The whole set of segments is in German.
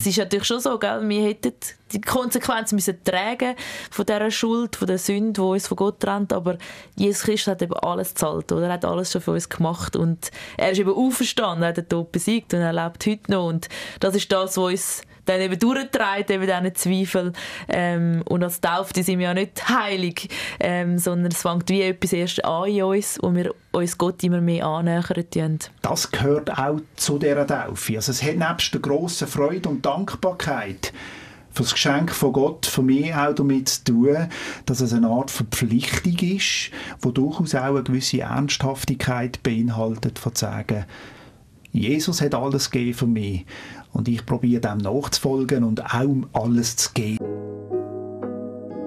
Es ist natürlich schon so, gell? wir hätten die Konsequenzen müssen tragen von dieser Schuld, von der Sünde, die uns von Gott trennt, aber Jesus Christus hat eben alles gezahlt, oder? er hat alles schon für uns gemacht und er ist eben auferstanden, er hat den Tod besiegt und er lebt heute noch und das ist das, was uns dann eben durchtreibt, eben diese Zweifel. Ähm, und als Taufte sind wir ja nicht heilig, ähm, sondern es fängt wie etwas erst an in uns, wo wir uns Gott immer mehr annähern Das gehört auch zu dieser Taufe. Also es hat nebst der grossen Freude und Dankbarkeit für das Geschenk von Gott für mich auch damit zu tun, dass es eine Art Verpflichtung ist, die durchaus auch eine gewisse Ernsthaftigkeit beinhaltet, von zu sagen, Jesus hat alles gegeben für mich und ich probiere dem nachzufolgen und auch alles zu geben.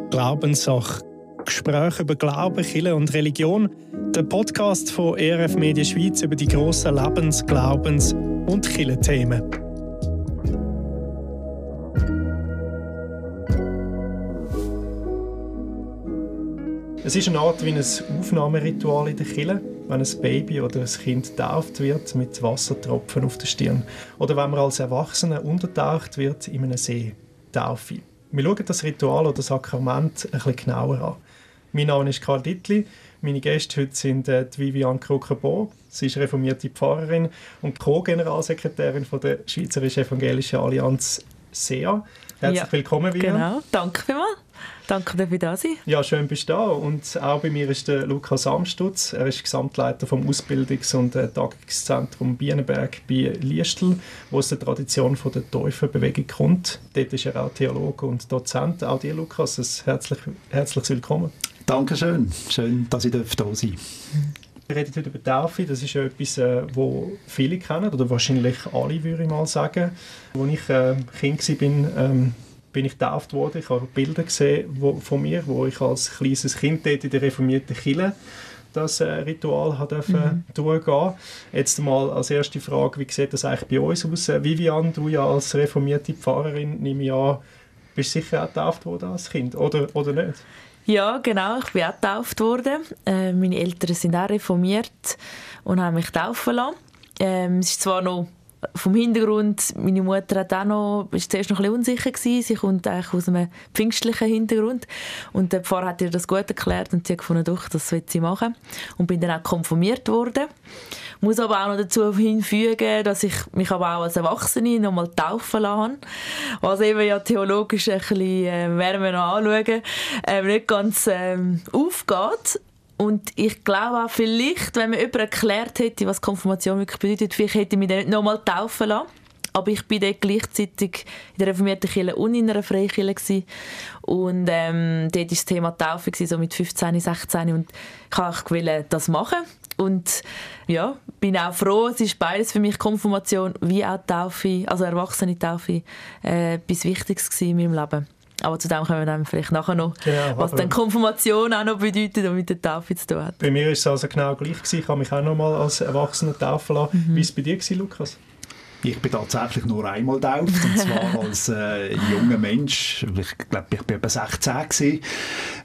Glaubenssache. Gespräche über Glauben, Kirche und Religion. Der Podcast von ERF Media Schweiz über die grossen Lebens-, Glaubens- und Kirchenthemen. Es ist eine Art wie ein Aufnahmeritual in der Kirche wenn ein Baby oder ein Kind getauft wird mit Wassertropfen auf der Stirn oder wenn man als Erwachsener untertaucht wird in einem See, Taufe. Wir schauen das Ritual oder das Sakrament ein bisschen genauer an. Mein Name ist Karl Dittli. Meine Gäste heute sind äh, Viviane Krucker-Bo. Sie ist reformierte Pfarrerin und Co-Generalsekretärin der Schweizerischen Evangelischen Allianz SEA. Herzlich ja, willkommen, Viviane. Genau, danke vielmals. Danke, dass du da sein Ja, schön bist du da. Und auch bei mir ist der Lukas Amstutz. Er ist Gesamtleiter vom Ausbildungs- und äh, Tagungszentrum Bienenberg bei Liestl, wo es der Tradition von der Täuferbewegung kommt. Dort ist er auch Theologe und Dozent. Auch dir, Lukas, ein herzlich, herzlich willkommen. Dankeschön. Schön, dass ich da sein darf. Wir reden heute über Taufe. Das ist ja etwas, äh, wo viele kennen, oder wahrscheinlich alle, würde ich mal sagen. Als ich äh, Kind war, ähm, bin ich getauft worden. Ich habe Bilder gesehen wo, von mir, wo ich als kleines Kind in der reformierten Kirche das äh, Ritual hat mhm. durchgehen Jetzt mal als erste Frage, wie sieht das eigentlich bei uns aus? Äh, Vivian, du ja als reformierte Pfarrerin, nehme ich an, bist sicher auch getauft worden als Kind, oder, oder nicht? Ja, genau, ich bin auch getauft worden. Äh, meine Eltern sind auch reformiert und haben mich taufen lassen. Ähm, es ist zwar noch vom Hintergrund, meine Mutter hat auch noch, ist zuerst noch ein bisschen unsicher. Sie kommt eigentlich aus einem pfingstlichen Hintergrund. Und der Pfarrer hat ihr das gut erklärt und sie hat gefunden, doch, das will sie machen. Und bin dann auch konfirmiert worden. Muss aber auch noch dazu hinfügen, dass ich mich aber auch als Erwachsene noch mal taufen lassen Was eben ja theologisch ein bisschen, äh, werden wir noch anschauen, äh, nicht ganz äh, aufgeht. Und ich glaube auch, vielleicht, wenn mir jemand erklärt hätte, was Konfirmation wirklich bedeutet, vielleicht hätte ich mich dann nicht nochmal taufen lassen. Aber ich war dann gleichzeitig in der reformierten Kirche und in einer Freikirche. Und ähm, dort war das Thema Taufe, so mit 15, 16. Und ich wollte das machen. Und ja, bin auch froh, es ist beides für mich Konfirmation wie auch Taufe, also erwachsene Taufe, äh, etwas Wichtiges in meinem Leben. Aber zu dem kommen wir dann vielleicht nachher noch, genau, was dann Konfirmation auch noch bedeutet und mit der Taufe zu tun hat. Bei mir war es also genau gleich. Gewesen. Ich habe mich auch noch mal als Erwachsener taufen lassen. Mhm. Wie war es bei dir, gewesen, Lukas? Ich bin tatsächlich nur einmal getauft, und zwar als äh, junger Mensch. Ich glaube, ich war etwa 16 gewesen,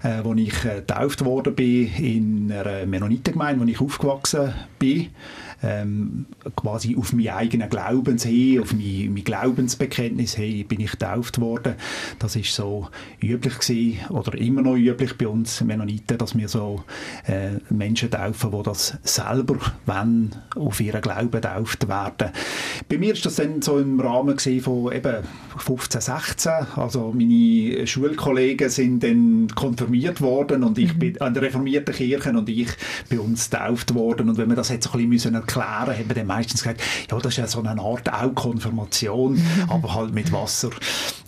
äh, als ich äh, getauft worden bin in einer Mennonitengemeinde, wo ich aufgewachsen bin ähm, quasi auf meinen eigenen Glaubens hin, auf mein, mein Glaubensbekenntnis hin bin ich getauft worden. Das ist so üblich gewesen, oder immer noch üblich bei uns Mennoniten, dass wir so äh, Menschen taufen, die das selber wenn auf ihren Glauben getauft werden. Bei mir ist das dann so im Rahmen von eben 15, 16, also meine Schulkollegen sind dann konfirmiert worden und ich mhm. bin an der reformierten Kirche und ich bei uns getauft worden und wenn wir das jetzt so ein bisschen erklären, haben wir dann meistens gesagt, ja, das ist ja so eine Art auch Konfirmation, mhm. aber halt mit Wasser.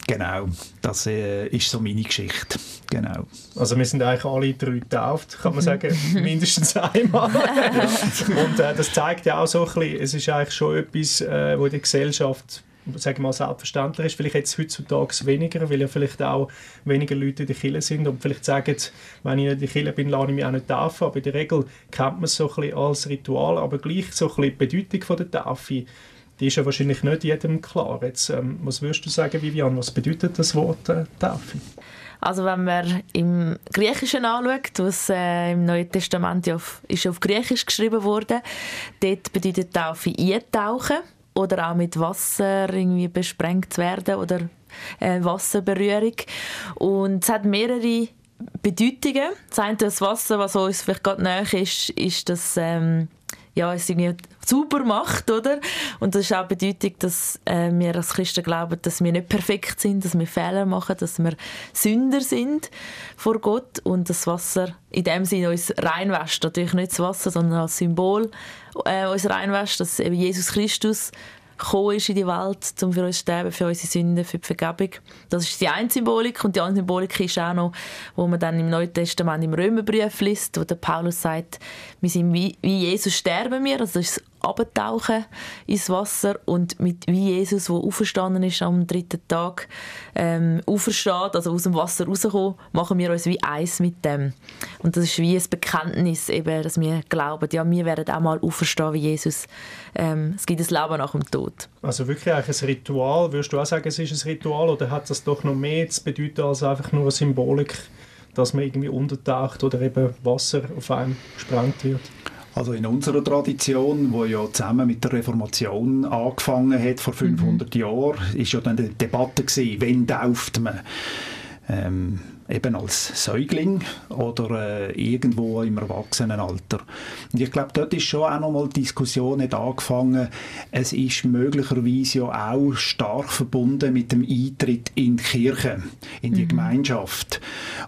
Genau, das äh, ist so meine Geschichte. Genau. Also wir sind eigentlich alle drei getauft, kann man sagen, mindestens einmal. Und äh, das zeigt ja auch so ein bisschen, es ist eigentlich schon etwas, äh, wo die Gesellschaft sagen mal, selbstverständlich ist. Vielleicht jetzt heutzutage weniger, weil ja vielleicht auch weniger Leute in der Kirche sind und vielleicht sagen, wenn ich in der Kirche bin, lasse ich mich auch nicht taufen. Aber in der Regel kennt man es so ein bisschen als Ritual, aber gleich so ein bisschen die Bedeutung von der Taufe, die ist ja wahrscheinlich nicht jedem klar. Jetzt, ähm, was würdest du sagen, Vivian, was bedeutet das Wort äh, Taufe? Also wenn man im Griechischen anschaut, was äh, im Neuen Testament ja auf, ist auf Griechisch geschrieben wurde, dort bedeutet Taufe eintauchen oder auch mit Wasser irgendwie besprengt zu werden oder äh, Wasserberührung. Und es hat mehrere Bedeutungen. Das eine, das Wasser, was uns vielleicht gerade näher ist, ist das ähm, ja, es irgendwie sauber macht, oder? Und das ist auch Bedeutung, dass äh, wir als Christen glauben, dass wir nicht perfekt sind, dass wir Fehler machen, dass wir Sünder sind vor Gott und das Wasser in dem Sinne uns reinwäscht. Natürlich nicht das Wasser, sondern als Symbol äh, uns reinwäscht, dass eben Jesus Christus gekommen ist in die Welt, um für uns zu sterben, für unsere Sünden, für die Vergebung. Das ist die eine Symbolik. Und die andere Symbolik ist auch noch, wo man dann im Neuen Testament im Römerbrief liest, wo der Paulus sagt, wir sind wie, wie Jesus sterben wir. Also das ist abtauchen ins Wasser und mit wie Jesus, der auferstanden ist am dritten Tag, ähm, aufersteht, also aus dem Wasser rauskommen, machen wir uns wie eins mit dem. Und das ist wie ein Bekenntnis, eben, dass wir glauben, ja, wir werden auch mal auferstehen wie Jesus. Ähm, es gibt ein Leben nach dem Tod. Also wirklich ein Ritual, würdest du auch sagen, es ist ein Ritual oder hat das doch noch mehr zu bedeuten als einfach nur eine Symbolik, dass man irgendwie untertaucht oder eben Wasser auf einem gesprengt wird? Also in unserer Tradition, wo ja zusammen mit der Reformation angefangen hat vor 500 mhm. Jahren, ist ja dann die Debatte gewesen, wen tauft man? Ähm, eben als Säugling oder äh, irgendwo im Erwachsenenalter. Und ich glaube, dort ist schon auch nochmal die Diskussion nicht angefangen. Es ist möglicherweise ja auch stark verbunden mit dem Eintritt in die Kirche, in die mhm. Gemeinschaft.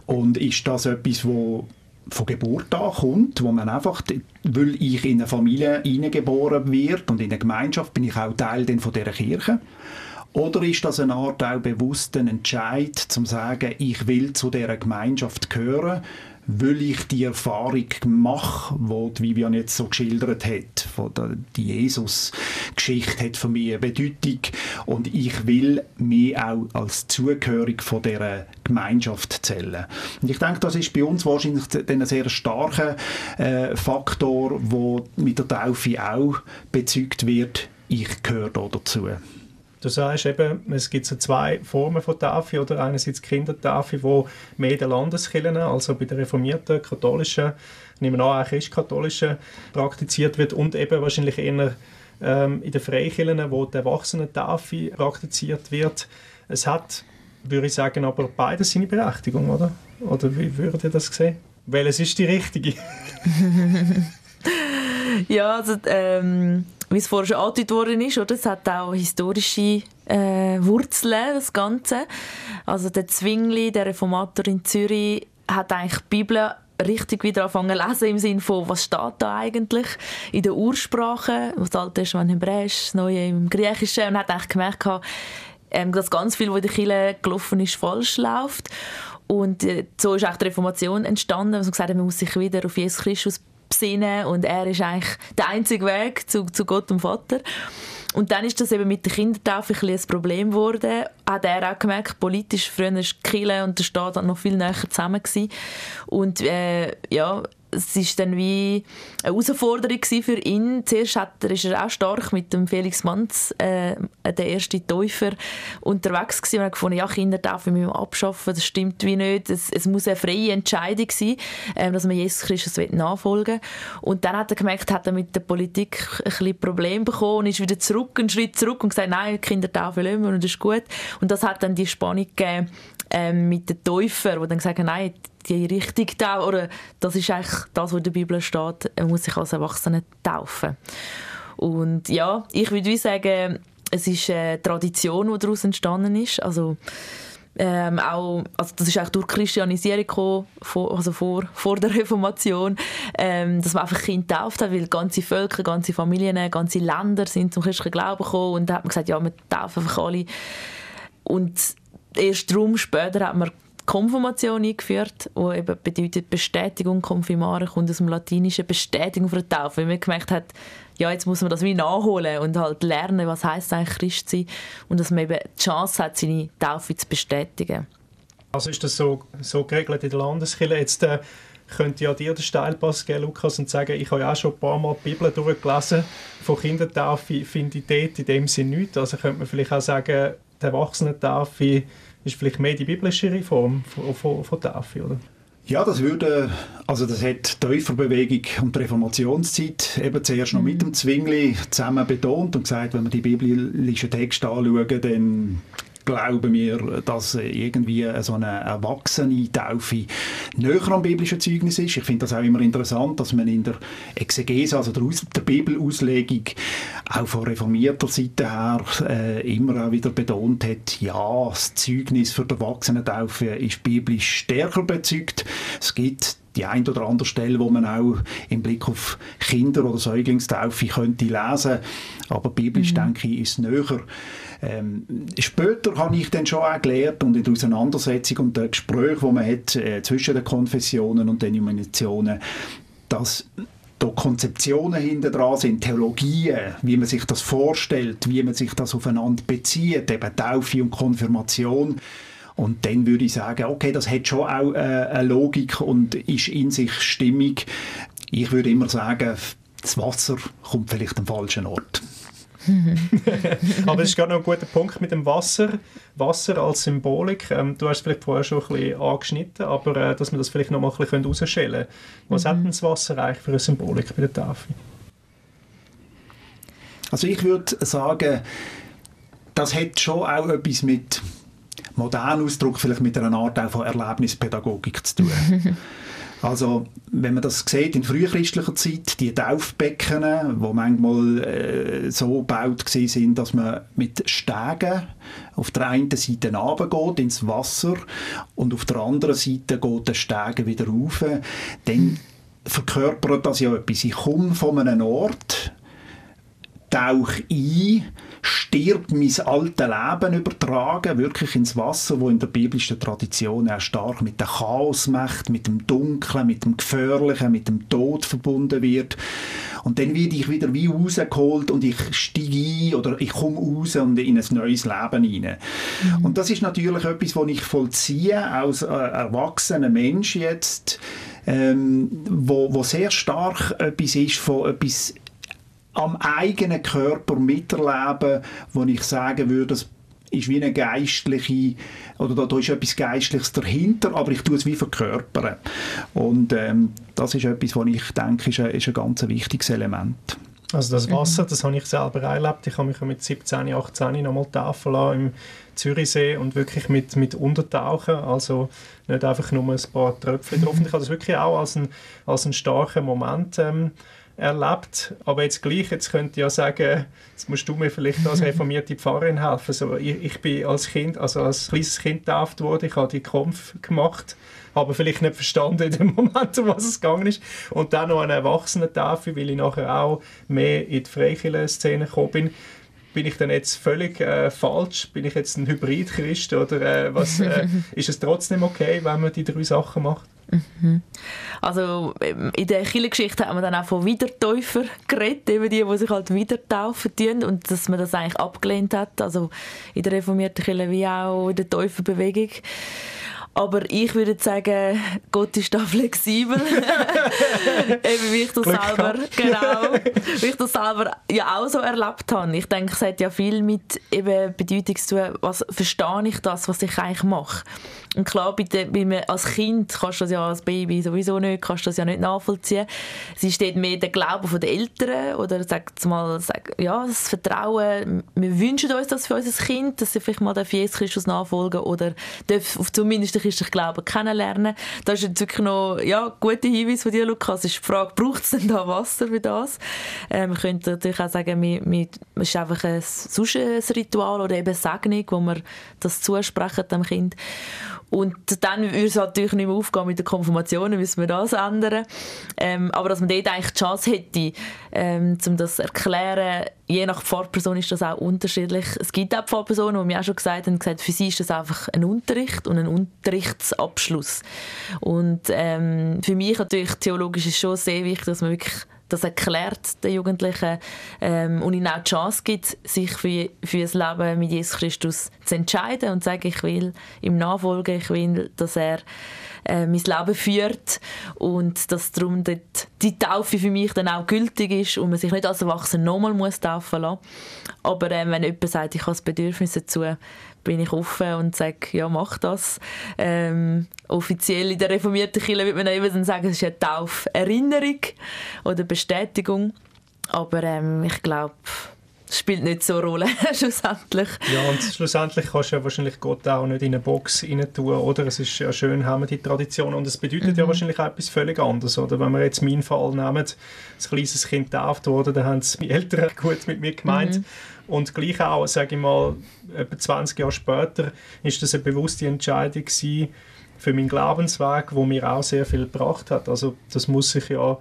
Und ist das etwas, wo von Geburt an kommt, wo man einfach, weil ich in eine Familie hineingeboren wird und in eine Gemeinschaft, bin ich auch Teil dann von dieser Kirche. Oder ist das eine Art auch bewussten Entscheid, zum sagen, ich will zu dieser Gemeinschaft gehören, weil ich die Erfahrung mache, die Vivian jetzt so geschildert hat. Die Jesus-Geschichte hat für mich eine Bedeutung und ich will mich auch als zugehörig von dieser Gemeinschaft zählen. Und ich denke, das ist bei uns wahrscheinlich ein sehr starker äh, Faktor, der mit der Taufe auch bezeugt wird, ich gehöre da dazu. Du sagst eben, es gibt so zwei Formen von Tafel, oder einerseits Kindertafel, wo mehr in den Landeskirchen, also bei der reformierten, katholischen, nehmen wir an, auch christkatholischen, praktiziert wird und eben wahrscheinlich eher ähm, in den Freikirchen, wo die Erwachsenentafel praktiziert wird. Es hat, würde ich sagen, aber beides seine Berechtigung, oder? Oder wie würdet ihr das sehen? Welches ist die richtige? ja, also ähm, wie es vorher schon angedeutet worden ist, oder? es hat auch historische äh, Wurzeln, das Ganze. Also der Zwingli, der Reformator in Zürich, hat eigentlich die Bibel richtig wieder angefangen zu lesen im Sinne von, was steht da eigentlich in der Ursprache, das Alte Testament Hebräisch, das Neue im Griechischen und hat eigentlich gemerkt, ähm, dass ganz viel, was in der Kirche gelaufen ist, falsch läuft. Und äh, so ist auch die Reformation entstanden, dass man gesagt hat, man muss sich wieder auf Jesus Christus besinnen und er ist eigentlich der einzige Weg zu, zu Gott und Vater. Und dann ist das eben mit der Kindertaufe ein, ein Problem geworden. Hat er auch gemerkt, politisch, früher war Kille und der Staat noch viel näher zusammen. Gewesen. Und äh, ja, es ist dann wie eine Herausforderung für ihn. Zuerst hat er, ist er auch stark mit dem Felix Manz, äh, der erste Täufer, unterwegs gewesen und hat gefunden, ja, Kinder darf ich abschaffen, das stimmt wie nicht. Es, es muss eine freie Entscheidung sein, äh, dass man Jesus Christus nachfolgen will. Und dann hat er gemerkt, hat er mit der Politik ein bisschen Probleme bekommen und ist wieder zurück, einen Schritt zurück und gesagt, nein, Kinder darf ich und das ist gut. Und das hat dann die Spannung gegeben, ähm, mit den Täufern, die dann sagen, nein, die Richtung taufen, oder das ist eigentlich das, was in der Bibel steht, man muss sich als Erwachsener taufen. Und ja, ich würde sagen, es ist eine Tradition, die daraus entstanden ist. Also, ähm, auch, also das ist auch durch Christianisierung gekommen, vor, also vor, vor der Reformation, ähm, dass man einfach Kinder tauft hat, weil ganze Völker, ganze Familien, ganze Länder sind zum christlichen Glauben gekommen und da hat man gesagt, ja, wir taufen einfach alle. Und erst darum später hat man Konfirmation eingeführt, wo eben bedeutet Bestätigung, Konfirmare kommt aus dem Latinischen Bestätigung für die Taufe, weil man gemerkt hat, ja, jetzt muss man das wie nachholen und halt lernen, was heißt eigentlich Christ sein und dass man eben die Chance hat, seine Taufe zu bestätigen. Also ist das so, so geregelt in der Landeskirche? Jetzt äh, könnte ja dir den Steilpass geben, Lukas, und sagen, ich habe ja auch schon ein paar Mal die Bibel durchgelesen. Von Kindertaufe finde ich dort in dem Sinne nichts. Also könnte man vielleicht auch sagen, die Erwachsenentaufe ist vielleicht mehr die biblische Form von, von, von Taufe, oder? Ja, das würde, also das hat die Täuferbewegung und die Reformationszeit eben zuerst noch mhm. mit dem Zwingli zusammen betont und gesagt, wenn wir die biblischen Texte anschauen, dann glauben wir, dass irgendwie so eine erwachsene Taufe näher am biblischen Zeugnis ist. Ich finde das auch immer interessant, dass man in der Exegese, also der, Aus der Bibelauslegung, auch von reformierter Seite her äh, immer auch wieder betont hat, ja, das Zeugnis für die Erwachsenentaufe ist biblisch stärker bezeugt. Es gibt die ein oder andere Stelle, wo man auch im Blick auf Kinder- oder Säuglingstaufe könnte lesen. Aber biblisch, mhm. denke ich, ist näher. Ähm, später habe ich dann schon auch gelernt und in der Auseinandersetzung und den Gesprächen, die man hat äh, zwischen den Konfessionen und den Denominationen, dass da Konzeptionen hinter dran sind, Theologien, wie man sich das vorstellt, wie man sich das aufeinander bezieht, eben Taufe und Konfirmation. Und dann würde ich sagen, okay, das hat schon auch äh, eine Logik und ist in sich stimmig. Ich würde immer sagen, das Wasser kommt vielleicht am falschen Ort. Aber es ist gerade noch ein guter Punkt mit dem Wasser. Wasser als Symbolik. Ähm, du hast es vielleicht vorher schon ein bisschen angeschnitten, aber äh, dass wir das vielleicht noch mal ein bisschen herausstellen können. Was mhm. hat denn das Wasser eigentlich für eine Symbolik bei der Tafel? Also ich würde sagen, das hat schon auch etwas mit modernen Ausdruck, vielleicht mit einer Art auch von Erlebnispädagogik zu tun. Also, wenn man das sieht in frühchristlicher Zeit, die Taufbecken, wo manchmal äh, so gebaut sind, dass man mit Stegen auf der einen Seite runtergeht ins Wasser und auf der anderen Seite geht der Stegen wieder rauf, dann verkörpert das ja etwas. Ich komme von einem Ort, tauche ein, stirbt mein altes Leben übertragen, wirklich ins Wasser, wo in der biblischen Tradition auch stark mit der Chaosmacht, mit dem Dunklen, mit dem Gefährlichen, mit dem Tod verbunden wird. Und dann werde ich wieder wie rausgeholt und ich steige ein oder ich komme raus und in ein neues Leben hinein. Mhm. Und das ist natürlich etwas, was ich vollziehe als äh, erwachsener Mensch jetzt, ähm, wo, wo sehr stark etwas ist von etwas am eigenen Körper miterleben, wo ich sagen würde, das ist wie eine geistliche, oder da, da ist etwas Geistliches dahinter, aber ich tue es wie verkörpern. Und ähm, das ist etwas, was ich denke, ist ein, ist ein ganz wichtiges Element. Also das Wasser, mhm. das habe ich selber erlebt. Ich habe mich mit 17, 18 nochmal taufen lassen im Zürichsee und wirklich mit, mit Untertauchen, also nicht einfach nur ein paar Tröpfchen drauf. Und ich habe das wirklich auch als einen, als einen starken Moment ähm, erlebt. Aber jetzt gleich, jetzt könnte ich ja sagen, jetzt musst du mir vielleicht als reformierte Pfarrerin helfen. Also ich, ich bin als Kind, also als kleines Kind getauft worden, ich habe die Kampf gemacht, habe vielleicht nicht verstanden in dem Moment, um was es gegangen ist. Und dann noch eine Erwachsenentafel, weil ich nachher auch mehr in die Freikirchen-Szene gekommen bin bin ich dann jetzt völlig äh, falsch? Bin ich jetzt ein Hybrid-Christ oder äh, was, äh, ist es trotzdem okay, wenn man die drei Sachen macht? Mhm. Also ähm, in der Kirchengeschichte hat man dann auch von Wiedertäufer geredet, eben die, die sich halt wieder taufen tun und dass man das eigentlich abgelehnt hat, also in der reformierten Kirche wie auch in der Täuferbewegung. Aber ich würde sagen, Gott ist da flexibel. Eben wie ich das Glück selber, genau, wie ich das selber ja auch so erlebt habe. Ich denke, es hat ja viel mit eben Bedeutung zu tun, was verstehe ich das, was ich eigentlich mache. Und klar, bei, der, bei mir, als Kind kannst du das ja als Baby sowieso nicht, kannst das ja nicht nachvollziehen. Es ist dort mehr der Glaube der Eltern oder sagt mal, sag, ja, das Vertrauen. Wir wünschen uns das für unser Kind, dass sie vielleicht mal Jesus Christus nachfolgen oder zumindest den christlichen Glauben kennenlernen. Das ist jetzt wirklich noch ja, gute Hinweis von dir, Lukas. Ist die Frage, braucht es denn da Wasser für das? Ähm, man könnte natürlich auch sagen, es ist einfach ein, sonst ein Ritual oder eben Segnung, wo man das zusprechen dem Kind. Und dann würde es natürlich nicht mehr aufgehen mit der Konfirmation, dann müssen wir das ändern. Ähm, aber dass man dort eigentlich die Chance hätte, ähm, um das zu erklären, je nach Pfarrperson ist das auch unterschiedlich. Es gibt auch Pfarrpersonen, die mir auch schon gesagt haben, gesagt, für sie ist das einfach ein Unterricht und ein Unterrichtsabschluss. Und ähm, für mich natürlich theologisch ist schon sehr wichtig, dass man wirklich das erklärt den Jugendlichen ähm, und ihnen auch die Chance gibt, sich für, für das Leben mit Jesus Christus zu entscheiden und zu sagen, ich will ihm nachfolgen, ich will, dass er äh, mein Leben führt und dass darum dort die Taufe für mich dann auch gültig ist und man sich nicht als Erwachsener nochmal taufen lassen. Aber äh, wenn jemand sagt, ich habe das Bedürfnis dazu, bin ich offen und sage, ja, mach das. Ähm, offiziell in der reformierten Kirche würde man eben sagen, es ist eine Tauferinnerung oder Bestätigung. Aber ähm, ich glaube, spielt nicht so eine Rolle, schlussendlich. Ja, und schlussendlich kannst du ja wahrscheinlich Gott auch nicht in eine Box rein tun, oder? Es ist ja schön, haben wir die Tradition und es bedeutet mhm. ja wahrscheinlich auch etwas völlig anderes, oder? Wenn wir jetzt meinen Fall nehmen, ein kleines Kind getauft wurde, dann haben es meine Eltern gut mit mir gemeint. Mhm. Und gleich auch, sage ich mal, etwa 20 Jahre später ist das eine bewusste Entscheidung gewesen für meinen Glaubensweg, wo mir auch sehr viel gebracht hat. Also das muss sich ja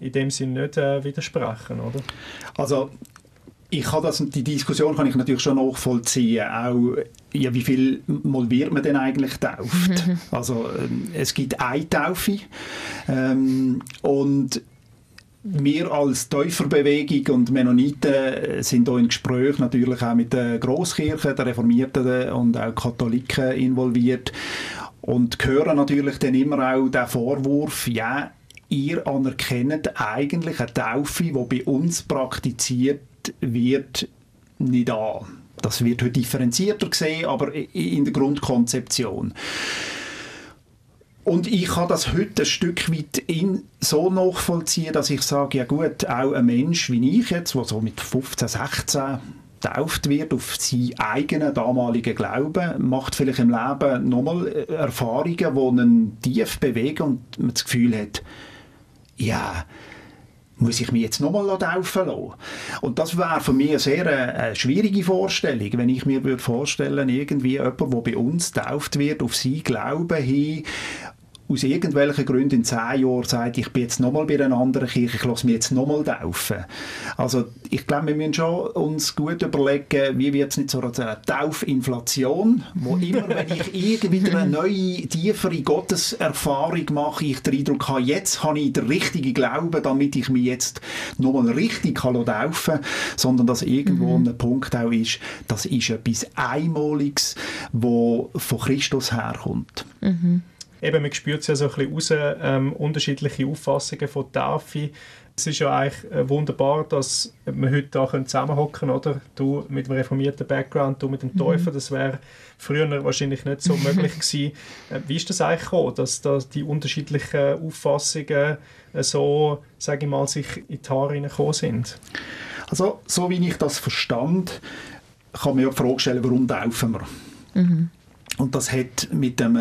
in dem Sinn nicht äh, widersprechen, oder? Also ich kann das, die Diskussion kann ich natürlich schon nachvollziehen, auch ja, wie viel Mal wird man denn eigentlich tauft? also ähm, es gibt eine Taufe ähm, und wir als Täuferbewegung und Mennoniten sind hier in Gespräch natürlich auch mit der Grosskirche, der Reformierten und auch Katholiken involviert und hören natürlich dann immer auch den Vorwurf, ja, ihr anerkennt eigentlich eine Taufe, die bei uns praktiziert wird, nicht an. Das wird heute differenzierter gesehen, aber in der Grundkonzeption. Und ich kann das heute ein Stück weit in so nachvollziehen, dass ich sage, ja gut, auch ein Mensch wie ich jetzt, der so mit 15, 16 getauft wird auf seinen eigenen damaligen Glauben, macht vielleicht im Leben nochmal Erfahrungen, die einen tief bewegen und man das Gefühl hat, ja, muss ich mich jetzt nochmal taufen lassen? Und das wäre für mich eine sehr eine äh, schwierige Vorstellung, wenn ich mir würde vorstellen, irgendwie jemand, der bei uns getauft wird, auf sein Glauben hin aus irgendwelchen Gründen in zehn Jahren sagt, ich bin jetzt nochmal bei einer anderen Kirche, ich lasse mich jetzt nochmal taufen. Also ich glaube, wir müssen schon uns gut überlegen, wie wird es nicht so eine Taufinflation, wo immer, wenn ich irgendwie eine neue, tiefere Gotteserfahrung mache, ich den Eindruck habe, jetzt habe ich den richtigen Glauben, damit ich mich jetzt nochmal richtig kann taufen kann, sondern dass irgendwo mhm. ein Punkt auch ist, das ist etwas Einmaliges, wo von Christus herkommt. Mhm eben, man spürt es ja so ein bisschen raus, ähm, unterschiedliche Auffassungen von Taufe. Es ist ja eigentlich äh, wunderbar, dass wir heute da zusammenhocken oder? Du mit einem reformierten Background, du mit dem Täufer, mhm. das wäre früher wahrscheinlich nicht so möglich gewesen. Äh, wie ist das eigentlich gekommen, dass da die unterschiedlichen Auffassungen äh, so, sage ich mal, sich in die Haare gekommen sind? Also, so wie ich das verstand, kann man ja die Frage stellen, warum taufen wir? Mhm. Und das hat mit dem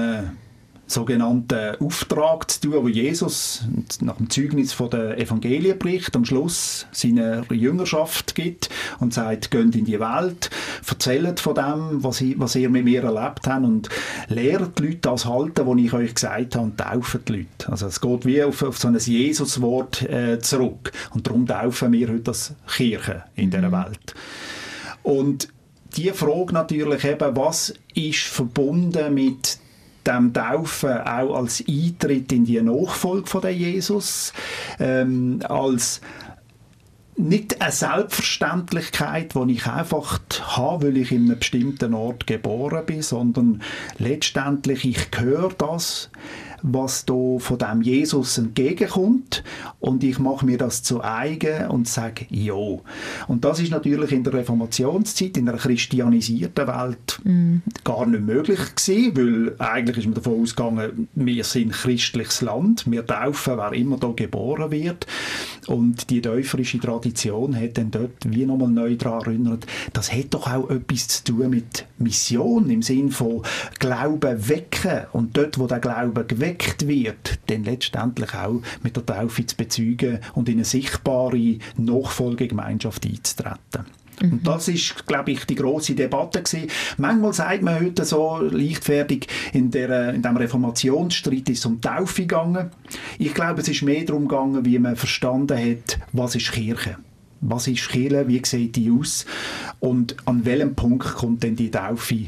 sogenannten Auftrag zu tun, wo Jesus nach dem Zeugnis von der Evangelienbericht am Schluss seiner Jüngerschaft gibt und sagt, geht in die Welt, erzählt von dem, was, ich, was ihr mit mir erlebt habt und lehrt die Leute das halten, was ich euch gesagt habe und tauft die Leute. Also es geht wie auf, auf so ein Jesuswort äh, zurück und darum taufen wir heute als Kirche in mhm. dieser Welt. Und die Frage natürlich eben, was ist verbunden mit dem Taufen auch als Eintritt in die Nachfolge von der Jesus, ähm, als nicht eine Selbstverständlichkeit, die ich einfach habe, weil ich in einem bestimmten Ort geboren bin, sondern letztendlich ich höre das was da von dem Jesus entgegenkommt und ich mache mir das zu eigen und sage ja. Und das ist natürlich in der Reformationszeit, in einer christianisierten Welt mm. gar nicht möglich gewesen, weil eigentlich ist man davon ausgegangen, wir sind ein christliches Land, wir taufen, wer immer da geboren wird und die täuferische Tradition hat dann dort wie nochmal neu daran erinnert, das hat doch auch etwas zu tun mit Mission im Sinn von Glauben wecken und dort, wo der Glaube geweckt geweckt wird, dann letztendlich auch mit der Taufe zu bezeugen und in eine sichtbare Nachfolgegemeinschaft einzutreten. Und mhm. das ist, glaube ich, die große Debatte gewesen. Manchmal sagt man heute so leichtfertig, in, der, in dem Reformationsstreit ist es um Taufe gegangen. Ich glaube, es ist mehr darum gegangen, wie man verstanden hat, was ist Kirche. Was ist Kirche, wie sieht die aus und an welchem Punkt kommt denn die Taufe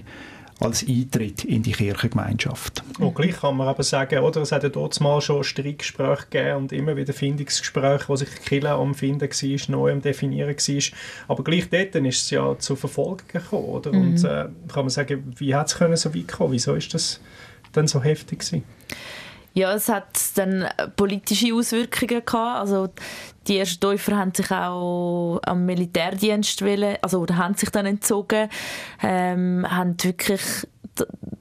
als Eintritt in die Kirchengemeinschaft. Und gleich kann man aber sagen, oder, es hat ja dort mal schon Streitgespräche gegeben und immer wieder Findungsgespräche, wo sich Kirche am Finden war, neu am Definieren war. Aber gleich dort ist es ja zu Verfolgung gekommen, oder? Mhm. Und äh, kann man sagen, wie hat es so weit kommen? Wieso ist das dann so heftig gewesen? Ja, es hat dann politische Auswirkungen gehabt. Also die ersten Täufer haben sich auch am Militärdienst wollen, also oder haben sich dann entzogen, ähm, haben wirklich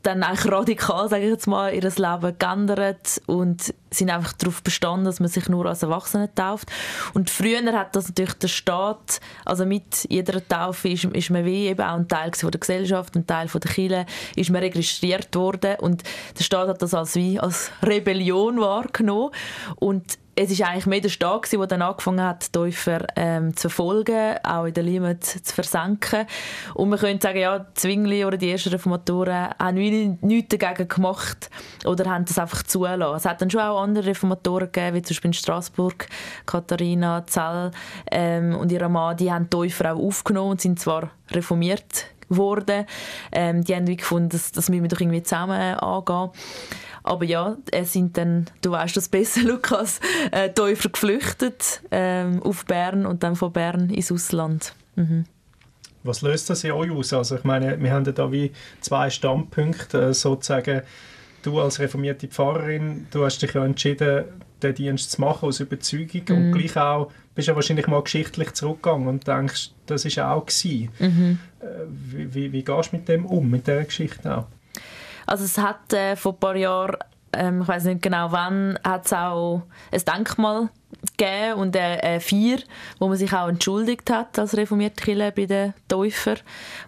dann eigentlich radikal, sage ich jetzt mal, ihr Leben geändert und sind einfach darauf bestanden, dass man sich nur als Erwachsene tauft. Und früher hat das natürlich der Staat, also mit jeder Taufe ist, ist man wie eben auch ein Teil von der Gesellschaft, ein Teil von der Kirche, ist man registriert worden und der Staat hat das als wie als Rebellion wahrgenommen und es ist eigentlich mehr der Staat, der dann angefangen hat, Täufer ähm, zu verfolgen, auch in der Limit zu versenken. Und man könnte sagen, ja, Zwingli oder die ersten Reformatoren haben nichts dagegen gemacht oder haben das einfach zulassen. Es hat dann schon auch andere Reformatoren gegeben, wie zum Beispiel in Straßburg, Katharina Zell ähm, und ihre Mann, die haben die Täufer auch aufgenommen und sind zwar reformiert worden. Ähm, die haben gefunden, dass, das müssen wir doch irgendwie zusammen angehen. Aber ja, es sind dann, du weißt das besser, Lukas, äh, Täufer geflüchtet ähm, auf Bern und dann von Bern ins Ausland. Mhm. Was löst das in euch aus? Also ich meine, wir haben da wie zwei Standpunkte, äh, sozusagen du als reformierte Pfarrerin, du hast dich ja entschieden, den Dienst zu machen aus Überzeugung mhm. und gleich auch bist ja wahrscheinlich mal geschichtlich zurückgegangen und denkst, das ist auch gewesen. Mhm. Äh, wie, wie, wie gehst du mit dem um, mit dieser Geschichte auch? Also es hat äh, vor ein paar Jahren, ähm, ich weiß nicht genau wann, hat es auch ein Denkmal gegeben und eine, eine Feier, wo man sich auch entschuldigt hat als reformierte Kirche bei den Täufern.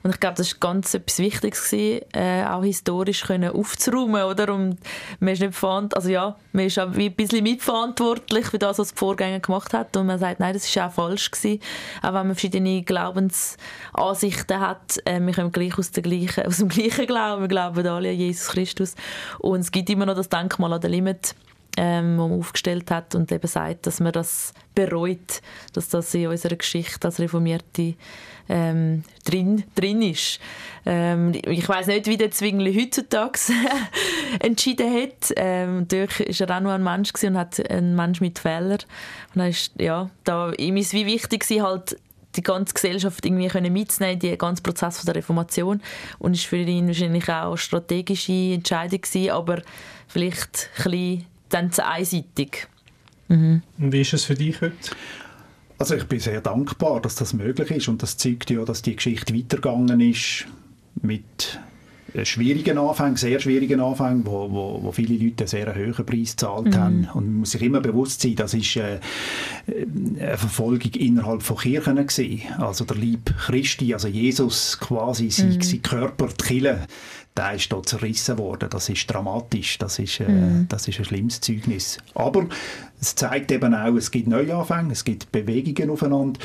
Und ich glaube, das war ganz etwas Wichtiges, gewesen, äh, auch historisch können aufzuräumen, oder? Und man ist nicht also ja, man ist auch ein bisschen mitverantwortlich für das, was die Vorgänger gemacht hat und man sagt, nein, das war auch falsch gewesen. Auch wenn man verschiedene Glaubensansichten hat, äh, wir kommen gleich aus, gleichen, aus dem gleichen Glauben, wir glauben alle an Jesus Christus und es gibt immer noch das Denkmal an der Limit, ähm, man aufgestellt hat und eben sagt, dass man das bereut, dass das in unserer Geschichte als Reformierte ähm, drin, drin ist. Ähm, ich weiß nicht, wie der Zwingli heutzutage entschieden hat. Ähm, natürlich war er auch nur ein Mensch und hat einen Mensch mit Fehlern. Und dann ist, ja, da, ihm ist wie wichtig halt die ganze Gesellschaft irgendwie können mitzunehmen, den ganzen Prozess von der Reformation. Und ist für ihn wahrscheinlich auch eine strategische Entscheidung gewesen, aber vielleicht ein bisschen dann zu einseitig. Mhm. Und wie ist es für dich heute? Also ich bin sehr dankbar, dass das möglich ist und das zeigt ja, dass die Geschichte weitergegangen ist mit schwierigen Anfängen, sehr schwierigen Anfängen, wo, wo, wo viele Leute einen sehr hohen Preis gezahlt mhm. haben. Und man muss sich immer bewusst sein, das ist äh, eine Verfolgung innerhalb von Kirchen gewesen. Also der Lieb Christi, also Jesus quasi, sein, mhm. sein Körper, die Kirche, der ist dort zerrissen worden. Das ist dramatisch, das ist, äh, mhm. das ist ein schlimmes Zeugnis. Aber es zeigt eben auch, es gibt Neuanfänge, es gibt Bewegungen aufeinander.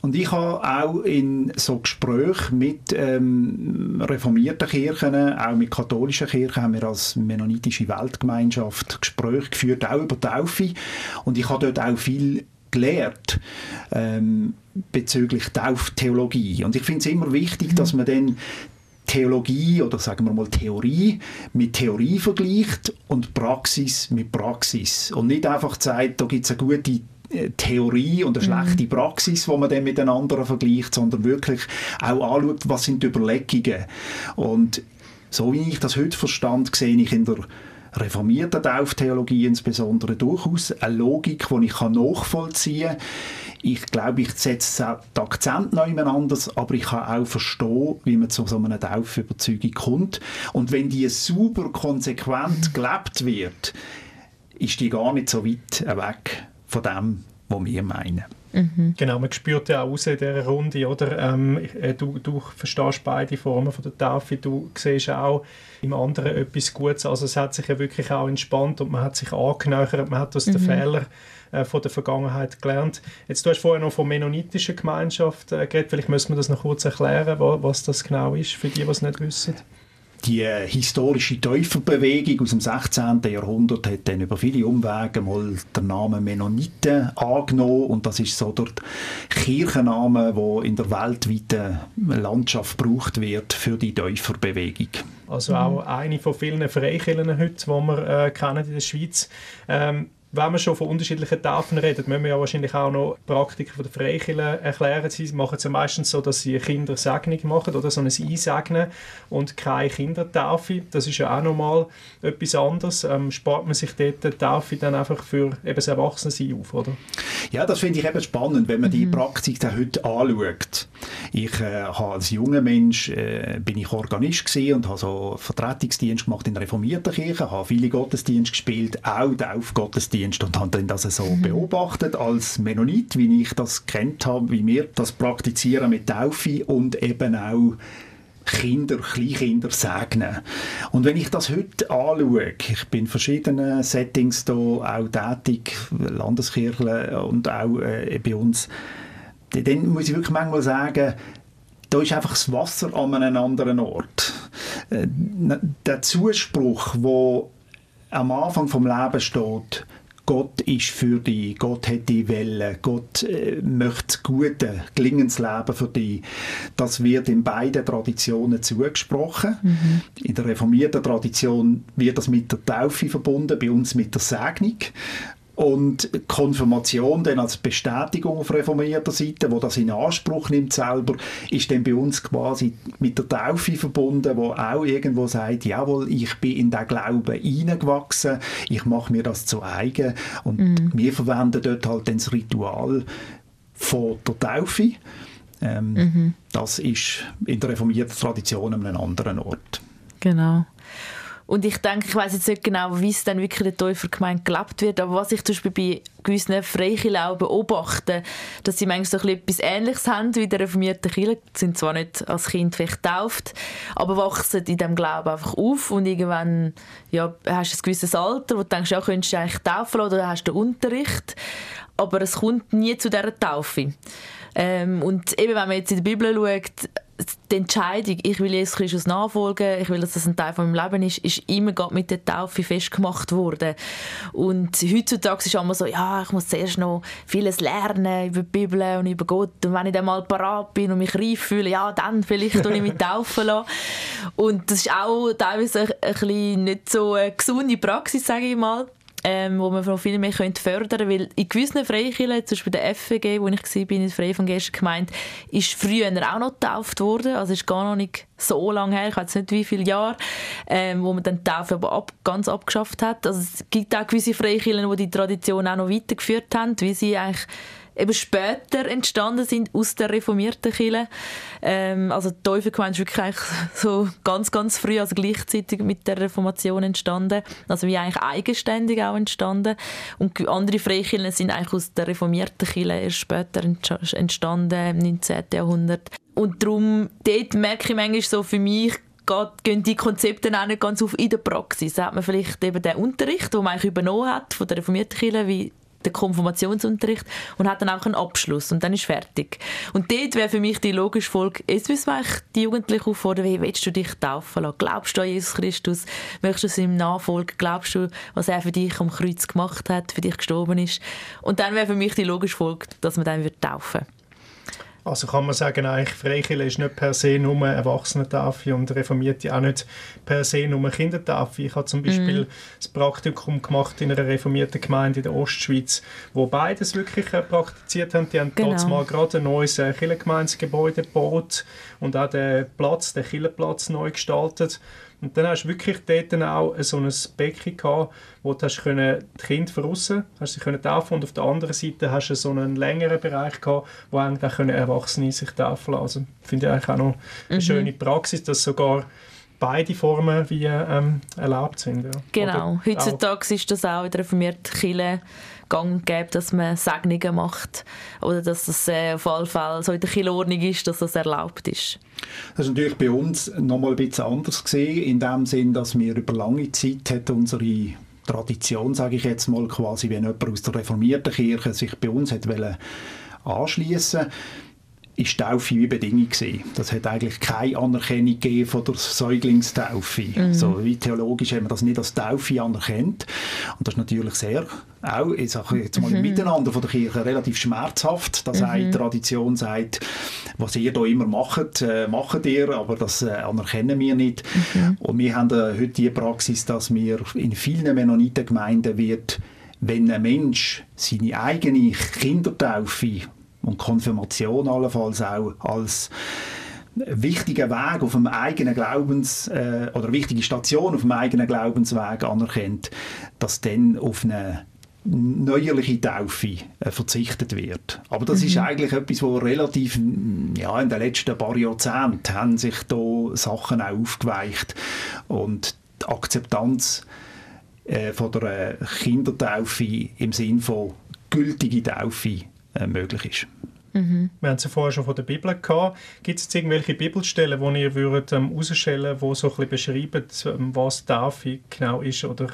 Und ich habe auch in so Gesprächen mit ähm, reformierten Kirchen, auch mit katholischen Kirchen, haben wir als mennonitische Weltgemeinschaft Gespräche geführt, auch über Taufe. Und ich habe dort auch viel gelernt ähm, bezüglich Tauftheologie. Und ich finde es immer wichtig, mhm. dass man dann Theologie oder sagen wir mal Theorie mit Theorie vergleicht und Praxis mit Praxis. Und nicht einfach sagt, da gibt es eine gute äh, Theorie und eine mhm. schlechte Praxis, wo man dann mit den anderen vergleicht, sondern wirklich auch anschaut, was sind die Überlegungen. Und so wie ich das heute verstand, sehe ich in der reformierten Tauftheologie insbesondere durchaus eine Logik, die ich nachvollziehen kann. Ich glaube, ich setze den Akzent noch jemand anders, aber ich kann auch verstehen, wie man zu so einer Taufüberzeugung kommt. Und wenn die super konsequent gelebt wird, ist die gar nicht so weit weg von dem, was wir meinen. Mhm. Genau, man spürt ja auch raus in dieser Runde, oder? Ähm, äh, du, du verstehst beide Formen von der Taufe, du siehst auch im anderen etwas Gutes. Also es hat sich ja wirklich auch entspannt und man hat sich angenähert, man hat aus mhm. den Fehlern äh, von der Vergangenheit gelernt. Jetzt, du hast vorher noch von mennonitischen Gemeinschaft äh, geredet, vielleicht müssen wir das noch kurz erklären, was das genau ist, für die, die es nicht wissen die äh, historische Täuferbewegung aus dem 16. Jahrhundert hat dann über viele Umwege mal den Namen Mennoniten angenommen und das ist so der Kirchenname, der in der weltweiten Landschaft gebraucht wird für die Täuferbewegung. Also auch eine von vielen Freikirchen heute, die wir äh, kennen in der Schweiz. Ähm, wenn wir schon von unterschiedlichen Taufen reden, müssen wir ja wahrscheinlich auch noch Praktiken von der Freikirche erklären. Sie machen es ja meistens so, dass sie Kinder Segnung machen oder so ein Einsegnen und keine Kindertaufe. Das ist ja auch nochmal etwas anderes. Ähm, spart man sich dort die Taufe dann einfach für eben das Erwachsensein auf, oder? Ja, das finde ich eben spannend, wenn man die mhm. Praktik dann heute anschaut. Ich äh, habe als junger Mensch äh, bin ich Organist und habe so Vertretungsdienst gemacht in der reformierten Kirche, habe viele Gottesdienste gespielt, auch Taufgottesdienst und habe dann das so mhm. beobachtet als Mennonit, wie ich das kennt habe, wie wir das praktizieren mit Taufe und eben auch Kinder, Kleinkinder segnen. Und wenn ich das heute anschaue, ich bin in verschiedenen Settings da auch tätig, Landeskirche und auch äh, bei uns, dann muss ich wirklich manchmal sagen, da ist einfach das Wasser an einem anderen Ort. Äh, der Zuspruch, wo am Anfang vom Leben steht, Gott ist für dich, Gott hat die Welle, Gott äh, möchte Gute, gelingendes Leben für dich. Das wird in beiden Traditionen zugesprochen. Mhm. In der reformierten Tradition wird das mit der Taufe verbunden, bei uns mit der Segnung und Konfirmation dann als Bestätigung auf reformierter Seite, wo das in Anspruch nimmt selber, ist dann bei uns quasi mit der Taufe verbunden, wo auch irgendwo sagt, jawohl, ich bin in den Glauben hineingewachsen, ich mache mir das zu eigen und mhm. wir verwenden dort halt dann das Ritual von der Taufe. Ähm, mhm. Das ist in der reformierten Tradition an einem anderen Ort. Genau. Und ich denke, ich weiß jetzt nicht genau, wie es dann wirklich in der Täufergemeinde gelebt wird, aber was ich zum Beispiel bei gewissen Freikirchen beobachte, dass sie manchmal so etwas Ähnliches haben wie der reformierte Kirche, sind zwar nicht als Kind vielleicht getauft, aber wachsen in diesem Glauben einfach auf und irgendwann ja, hast du ein gewisses Alter, wo du denkst, ja, könntest du eigentlich taufen oder hast du Unterricht, aber es kommt nie zu dieser Taufe. Ähm, und eben, wenn man jetzt in der Bibel schaut, die Entscheidung, ich will Jesus Christus nachfolgen, ich will, dass das ein Teil von meinem Leben ist, ist immer mit der Taufe festgemacht worden. Und heutzutage ist es immer so, ja, ich muss zuerst noch vieles lernen über die Bibel und über Gott. Und wenn ich dann mal parat bin und mich reif fühle, ja, dann vielleicht ich mich taufen lassen. Und das ist auch teilweise ein, ein nicht so eine gesunde Praxis, sage ich mal ähm, wo man noch viel mehr könnte fördern könnte. Weil in gewissen Freikirchen, zum Beispiel der FWG, wo ich war, in der Freie Evangelischen Gemeinde, ist früher auch noch getauft worden. Also ist gar noch nicht so lange her, ich weiß nicht wie viele Jahre, ähm, wo man dann die Taufe aber ab, ganz abgeschafft hat. Also es gibt auch gewisse Freikirchen, die die Tradition auch noch weitergeführt haben, wie sie eigentlich eben später entstanden sind aus der reformierten Kirche. Ähm, also die Täufergemeinde ist wirklich so ganz, ganz früh, also gleichzeitig mit der Reformation entstanden. Also wie eigentlich eigenständig auch entstanden. Und andere Freikirchen sind eigentlich aus der reformierten Kirche erst später entstanden, im 19. Jahrhundert. Und darum, dort merke ich manchmal so für mich, gehen die Konzepte auch nicht ganz auf in der Praxis. Da hat man vielleicht eben den Unterricht, den man eigentlich übernommen hat von der reformierten Kirche, wie den Konfirmationsunterricht und hat dann auch einen Abschluss und dann ist fertig. Und dort wäre für mich die logische Folge, jetzt müssen wir die Jugendlichen auffordern, wie willst du dich taufen lassen? Glaubst du an Jesus Christus? Möchtest du ihm nachfolgen? Glaubst du, was er für dich am Kreuz gemacht hat, für dich gestorben ist? Und dann wäre für mich die logische Folge, dass man dann taufen würde. Also kann man sagen, eigentlich Freikirche ist nicht per se nur Erwachsenentafel und Reformierte auch nicht per se nur Kindertafel. Ich habe zum Beispiel mm. das Praktikum gemacht in einer reformierten Gemeinde in der Ostschweiz, wo beides wirklich äh, praktiziert haben. Die haben genau. dort mal gerade ein neues äh, Kirchengemeindegebäude gebaut und auch den Platz, den Kirchenplatz neu gestaltet. Und dann hast du wirklich dort auch so ein Becken gehabt, wo du hast können, die Kinder außen hast sie können taufen und auf der anderen Seite hast du so einen längeren Bereich gehabt, wo eigentlich Erwachsene sich taufen lassen. Also finde ich eigentlich auch noch eine mhm. schöne Praxis, dass sogar beide Formen wie ähm, erlaubt sind. Ja. Genau. Oder Heutzutage ist das auch in der reformierten Kirche gang gäbe, dass man Segnungen macht oder dass das äh, auf alle Fälle so in der Kirchenordnung ist, dass das erlaubt ist. Das ist natürlich bei uns noch mal ein bisschen anders gesehen, in dem Sinn, dass wir über lange Zeit hat unsere Tradition, sage ich jetzt mal, quasi, wenn jemand aus der reformierten Kirche sich bei uns hat anschließen ist Taufe wie Bedingung gewesen. Das hat eigentlich keine Anerkennung gegeben von der Säuglingstaufe. Mhm. So wie theologisch haben wir das nicht als Taufe anerkannt. Und das ist natürlich sehr, auch, ich sage jetzt mal mhm. Miteinander von der Kirche, relativ schmerzhaft, dass mhm. eine Tradition sagt, was ihr da immer macht, äh, macht ihr, aber das äh, anerkennen wir nicht. Mhm. Und wir haben äh, heute die Praxis, dass wir in vielen Mennonitengemeinden wird wenn ein Mensch seine eigene Kindertaufe und Konfirmation allenfalls auch als wichtigen Weg auf dem eigenen Glaubens äh, oder wichtige Station auf dem eigenen Glaubensweg anerkennt, dass dann auf eine neuerliche Taufe äh, verzichtet wird. Aber das mhm. ist eigentlich etwas, wo relativ ja, in den letzten paar Jahrzehnten haben sich da Sachen auch aufgeweicht und die Akzeptanz äh, von der Kindertaufe im Sinn von gültige Taufe möglich ist. Mhm. Wir haben es ja vorher schon von der Bibel gehabt. Gibt es jetzt irgendwelche Bibelstellen, die ihr würdet, ähm, herausstellen die so ein bisschen beschreiben, ähm, was Taufe genau ist oder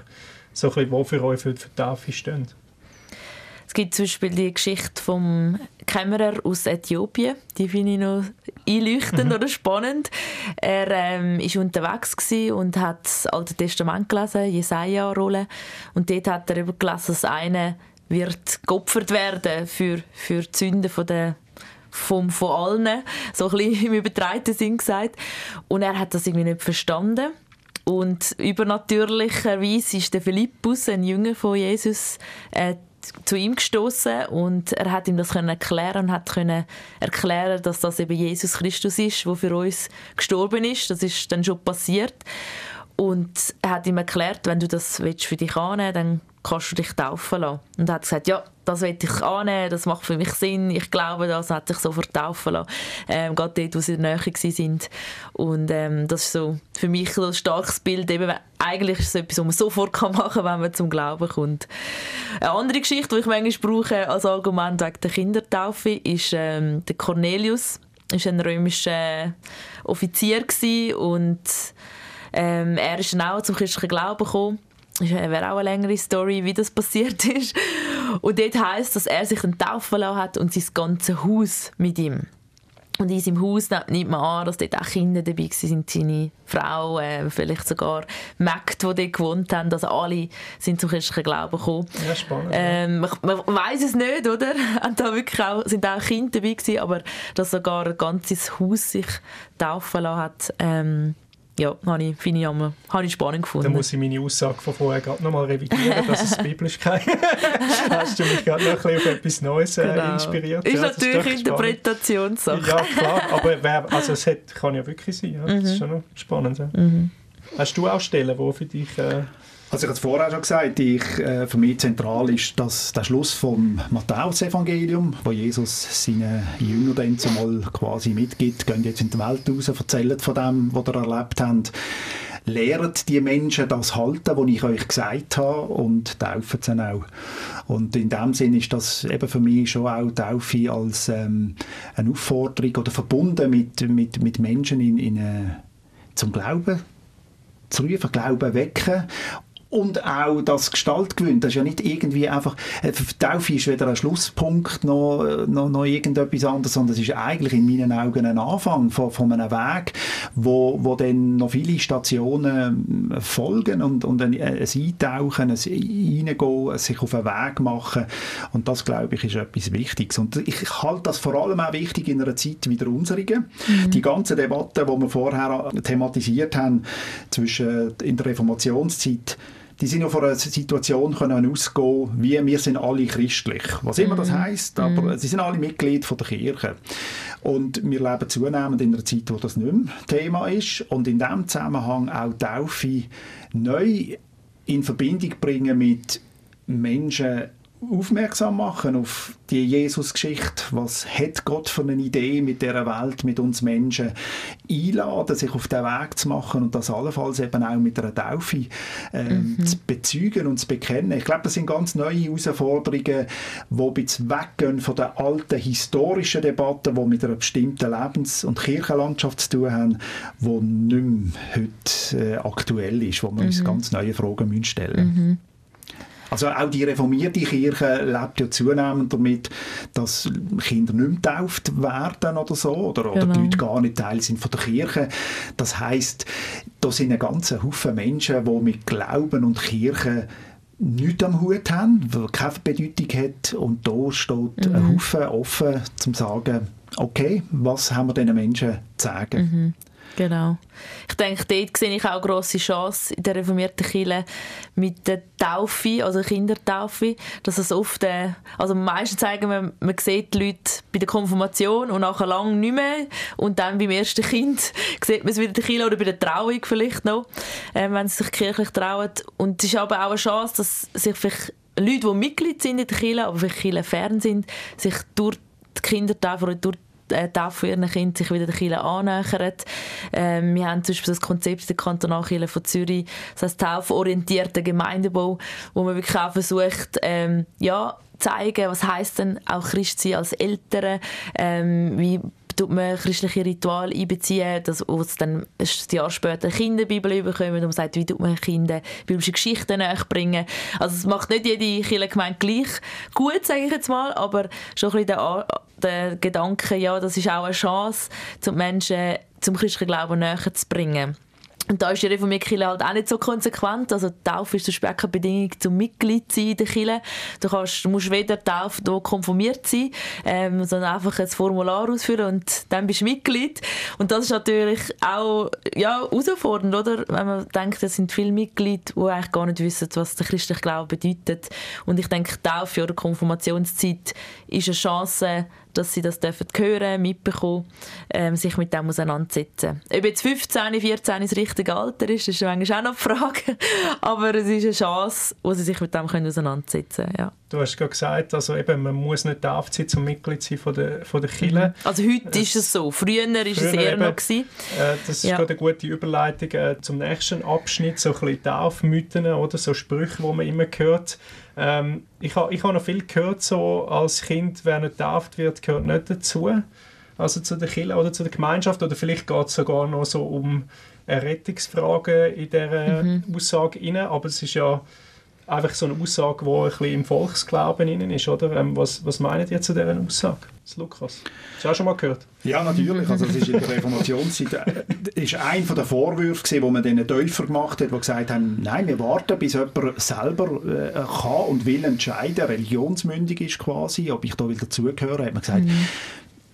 so ein bisschen, wo für euch für, für Taufe stehen? Es gibt zum Beispiel die Geschichte vom Kämmerer aus Äthiopien. Die finde ich noch einleuchtend mhm. oder spannend. Er ähm, ist unterwegs und hat das Alte Testament gelesen, Jesaja-Rolle. Und dort hat er gelesen, dass einer wird geopfert werden für, für die Sünden von der vom, von allen, so ein bisschen im übertreibten Sinn gesagt. Und er hat das irgendwie nicht verstanden. Und übernatürlicherweise ist der Philippus, ein Jünger von Jesus, äh, zu ihm gestoßen und er hat ihm das können erklären und hat können erklären, dass das eben Jesus Christus ist, der für uns gestorben ist. Das ist dann schon passiert. Und er hat ihm erklärt, wenn du das für dich annehmen dann kannst du dich taufen lassen. Und er hat gesagt, ja, das will ich annehmen, das macht für mich Sinn, ich glaube das, hat sich so vertaufen lassen, ähm, gerade dort, wo sie in der Nähe sind. Und ähm, das ist so für mich so ein starkes Bild, eben, eigentlich ist es etwas, was man sofort machen kann, wenn man zum Glauben kommt. Eine andere Geschichte, die ich manchmal brauche als Argument wegen der Kindertaufe, ist ähm, der Cornelius, ist ein römischer Offizier und ähm, er ist dann auch zum christlichen Glauben gekommen. Das wäre auch eine längere Story, wie das passiert ist. Und dort heisst, dass er sich einen Taufen lassen hat und sein ganzes Haus mit ihm. Und in seinem Haus nimmt man an, dass dort auch Kinder dabei waren, seine Frau, äh, vielleicht sogar Mägde, die dort gewohnt haben. Also alle sind zum christlichen Glauben gekommen. Ja, spannend. Ähm, man, man weiß es nicht, oder? Und da wirklich auch, sind auch Kinder dabei gewesen, aber dass sogar ein ganzes Haus sich taufen lassen hat, ähm, ja, habe finde ich, habe ich spannend gefunden. Dann muss ich meine Aussage von vorher gerade nochmal revidieren, dass es biblisch kein Hast du mich gerade noch ein bisschen auf etwas Neues äh, genau. inspiriert? Ist ja, natürlich ist Interpretationssache. Ja, klar, aber wer, also es hat, kann ja wirklich sein. Ja. Das mhm. ist schon noch spannend. Ja. Mhm. Hast du auch Stellen, die für dich... Äh, also ich habe es vorher schon gesagt, ich, äh, für mich zentral ist das, der Schluss vom Matthäus-Evangelium, wo Jesus seinen Jüngern dann zumal quasi mitgibt, gehen jetzt in die Welt raus, erzählen von dem, was ihr erlebt habt, lehrt die Menschen das halten, was ich euch gesagt habe und taufen sie auch. Und in dem Sinn ist das eben für mich schon auch Taufe als ähm, eine Aufforderung oder verbunden mit, mit, mit Menschen in, in, äh, zum Glauben zu rufen, Glauben wecken und auch das Gestalt gewinnt. Das ist ja nicht irgendwie einfach, äh, Taufe ist weder ein Schlusspunkt noch, noch, noch irgendetwas anderes, sondern es ist eigentlich in meinen Augen ein Anfang von, von einem Weg, wo, wo dann noch viele Stationen äh, folgen und, und ein, ein Eintauchen, ein Reingehen, sich auf einen Weg machen und das, glaube ich, ist etwas Wichtiges. Und ich halte das vor allem auch wichtig in einer Zeit wie der unsrigen. Mhm. Die ganze Debatte, die wir vorher thematisiert haben, zwischen in der Reformationszeit die sind ja von einer Situation können ausgehen, wie wir sind alle christlich. Was immer das mhm. heißt, aber mm. sie sind alle Mitglied von der Kirche. Und wir leben zunehmend in einer Zeit, wo das nicht mehr Thema ist und in diesem Zusammenhang auch Taufe neu in Verbindung bringen mit Menschen, aufmerksam machen auf die Jesus-Geschichte. Was hat Gott für eine Idee mit der Welt, mit uns Menschen? Einladen, sich auf den Weg zu machen und das allenfalls eben auch mit einer Taufe äh, mhm. zu bezeugen und zu bekennen. Ich glaube, das sind ganz neue Herausforderungen, die ein bisschen weggehen von den alten historischen Debatten, die mit einer bestimmten Lebens- und Kirchenlandschaft zu tun haben, die nicht mehr heute äh, aktuell ist, wo wir mhm. uns ganz neue Fragen stellen müssen. Mhm. Also auch die reformierte Kirche lebt ja zunehmend damit, dass Kinder nicht mehr getauft werden oder so, oder, oder genau. die Leute gar nicht Teil sind von der Kirche. Das heißt, da sind ein ganzer Haufen Menschen, die mit Glauben und Kirche nichts am Hut haben, die keine Bedeutung hat und da steht mhm. ein Haufen offen, zum zu sagen, okay, was haben wir diesen Menschen zu sagen? Mhm. Genau. Ich denke, dort sehe ich auch grosse Chance in der reformierten Kirche mit der Taufe, also Kindertaufe, dass es oft, äh, also meistens zeigen wir, man sieht die Leute bei der Konfirmation und nachher lang nicht mehr und dann beim ersten Kind sieht man es wieder in der Kirche oder bei der Trauung vielleicht noch, äh, wenn sie sich kirchlich trauen. Und es ist aber auch eine Chance, dass sich vielleicht Leute, die Mitglied sind in der Kirche, aber vielleicht Kirche fern sind, sich durch die Kindertaufe oder durch äh, Taufe ihren Kindern sich wieder der Kirche annähern. Ähm, wir haben zum Beispiel das Konzept der Kantonalkirche von Zürich, das heißt tauforientierter Gemeindebau, wo man wirklich auch versucht, ähm, ja, zeigen, was heißt denn auch Christ sein als Eltern, ähm, wie tut man christliche Rituale einbeziehen, dass uns dann ein Jahr später Kinderbibel bekommen und man sagt, wie tut man Kinder biblische Geschichten bringen. Also es macht nicht jede Kirchengemeinde gleich gut, sage ich jetzt mal, aber schon ein bisschen der, der Gedanke, ja, das ist auch eine Chance, um Menschen zum christlichen Glauben näher zu bringen. Und da ist die reformierte Kirche halt auch nicht so konsequent. Also die Taufe ist zum Beispiel keine Bedingung zum Mitglied sein in der Kirche. Du, kannst, musst weder Taufe noch konformiert sein, ähm, sondern einfach ein Formular ausfüllen und dann bist du Mitglied. Und das ist natürlich auch ja, herausfordernd, oder? Wenn man denkt, es sind viele Mitglieder, die eigentlich gar nicht wissen, was der christliche Glaube bedeutet. Und ich denke, Taufe oder Konfirmationszeit ist eine Chance, dass sie das dürfen hören, mitbekommen, ähm, sich mit dem auseinandersetzen. Ob jetzt 15, 14 das richtige Alter ist, ist manchmal auch noch die Frage. Aber es ist eine Chance, wo sie sich mit dem können auseinandersetzen können. Ja. Du hast gerade gesagt, also eben, man muss nicht tauft sein, um Mitglied sein von der, von der Kirche. Mhm. Also heute ist es so, früher war es eher eben, noch. Gewesen. Äh, das ist ja. gerade eine gute Überleitung äh, zum nächsten Abschnitt, so ein bisschen Taufmythen oder so Sprüche, die man immer hört. Ähm, ich habe ich ha noch viel gehört, so als Kind, wer nicht getauft wird, gehört nicht dazu. Also zu der Kirche oder zu der Gemeinschaft. Oder vielleicht geht es sogar noch so um Rettungsfragen in dieser mhm. Aussage rein. Aber es ist ja einfach so eine Aussage, die ein bisschen im Volksglauben innen ist, oder? Ähm, was, was meint ihr zu dieser Aussage? Das Lukas. Hast du auch schon mal gehört? Ja, natürlich. Also es ist in der Reformationszeit äh, ist ein von den Vorwürfen, gewesen, wo man den Täufer gemacht hat, die gesagt haben, nein, wir warten, bis jemand selber äh, kann und will entscheiden, religionsmündig ist quasi, ob ich da will dazugehören, hat man gesagt, mhm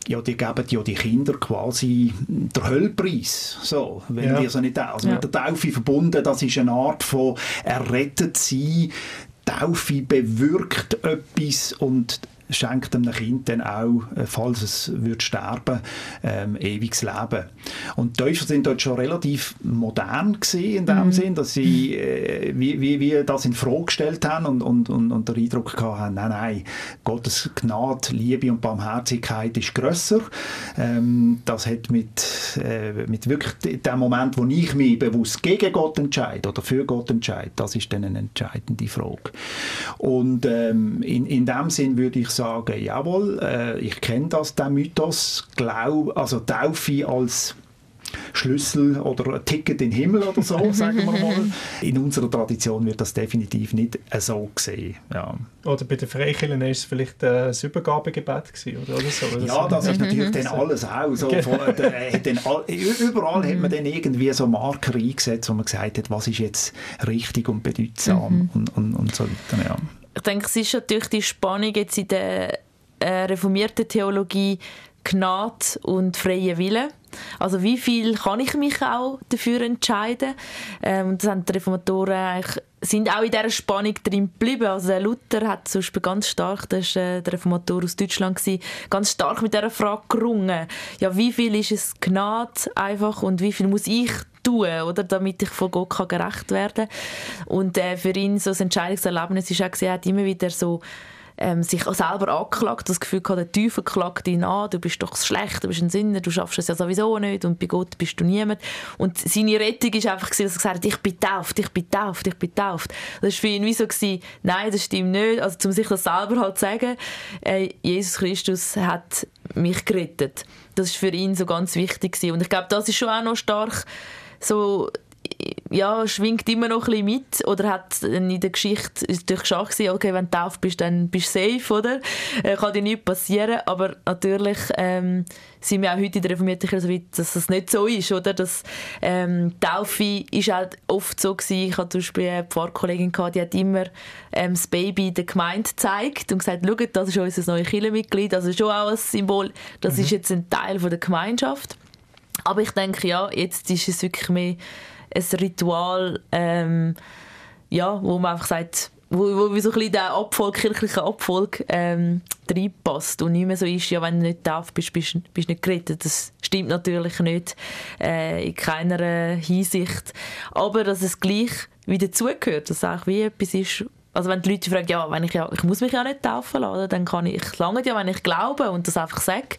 ja, die geben ja die Kinder quasi den Höllpreis, so, wenn ja. wir so nicht also ja. mit der Taufe verbunden, das ist eine Art von errettet sein, Taufe bewirkt etwas und schenkt einem Kind dann auch, äh, falls es wird sterben, ähm, ewiges Leben. Und die Täufer sind dort schon relativ modern in dem mhm. Sinn, dass sie äh, wie, wie, wie das in Frage gestellt haben und, und, und, und den Eindruck haben, nein, nein, Gottes Gnade, Liebe und Barmherzigkeit ist grösser. Ähm, das hat mit, äh, mit wirklich dem Moment, wo ich mich bewusst gegen Gott entscheide oder für Gott entscheide, das ist dann eine entscheidende Frage. Und ähm, in, in dem Sinn würde ich sagen, sagen, jawohl, äh, ich kenne das, den Mythos, glaub, also Taufe als Schlüssel oder ein Ticket in den Himmel oder so, sagen wir mal. In unserer Tradition wird das definitiv nicht so gesehen. Ja. Oder bei den Freikirchen ist es vielleicht äh, das Übergabegebet gewesen, oder, oder so. Oder ja, das ist natürlich dann alles auch. So, von, äh, dann, überall hat man dann irgendwie so Marker eingesetzt, wo man gesagt hat, was ist jetzt richtig und bedeutsam mhm. und, und, und so weiter. Ja ich denke, es ist natürlich die Spannung jetzt in der äh, reformierten Theologie Gnade und freie Wille. Also wie viel kann ich mich auch dafür entscheiden? Ähm, das haben die Reformatoren eigentlich, sind auch in dieser Spannung drin geblieben. Also der Luther hat zum Beispiel ganz stark, das war äh, der Reformator aus Deutschland, gewesen, ganz stark mit dieser Frage gerungen. Ja, wie viel ist es Gnade einfach und wie viel muss ich tun, oder, damit ich von Gott kann gerecht werden kann. Und äh, für ihn so ein Entscheidungserlebnis ist auch, er hat immer wieder so ähm, sich selber angeklagt, das Gefühl gehabt, der Teufel klagt ihn an, du bist doch schlecht, du bist ein Sinner, du schaffst es ja sowieso nicht und bei Gott bist du niemand. Und seine Rettung ist einfach, dass er gesagt hat, ich bin tauft, ich bin tauft, ich bin tauft. Das war für ihn wie so, gewesen, nein, das stimmt nicht. Also um sich das selber halt zu sagen, äh, Jesus Christus hat mich gerettet. Das ist für ihn so ganz wichtig gewesen. Und ich glaube, das ist schon auch noch stark so ja, schwingt immer noch ein bisschen mit oder hat in der Geschichte natürlich schon gesehen, okay, wenn du tauft bist, dann bist du safe, oder? Äh, kann dir nichts passieren, aber natürlich ähm, sind wir auch heute in der reformierten Kirche so weit, dass das nicht so ist, oder? Dass, ähm, Taufe ist halt oft so gewesen, ich hatte zum Beispiel eine Pfarrkollegin gehabt, die hat immer ähm, das Baby der Gemeinde gezeigt und gesagt, schaut, das ist unser neues Kirchenmitglied, also schon auch ein Symbol, das mhm. ist jetzt ein Teil von der Gemeinschaft. Aber ich denke, ja, jetzt ist es wirklich mehr ein Ritual, ähm, ja, wo man einfach sagt, wo, wo so ein der Abfolg, kirchliche Abfolg ähm, reinpasst und nicht mehr so ist, ja, wenn du nicht darfst, bist du bist, bist nicht gerettet. Das stimmt natürlich nicht äh, in keiner Hinsicht. Aber dass es gleich wieder dazugehört, dass es auch wie etwas ist, also wenn die Leute fragen, ja, wenn ich, ja, ich muss mich ja nicht taufen lassen, dann kann ich, ich lange ja, wenn ich glaube und das einfach sage.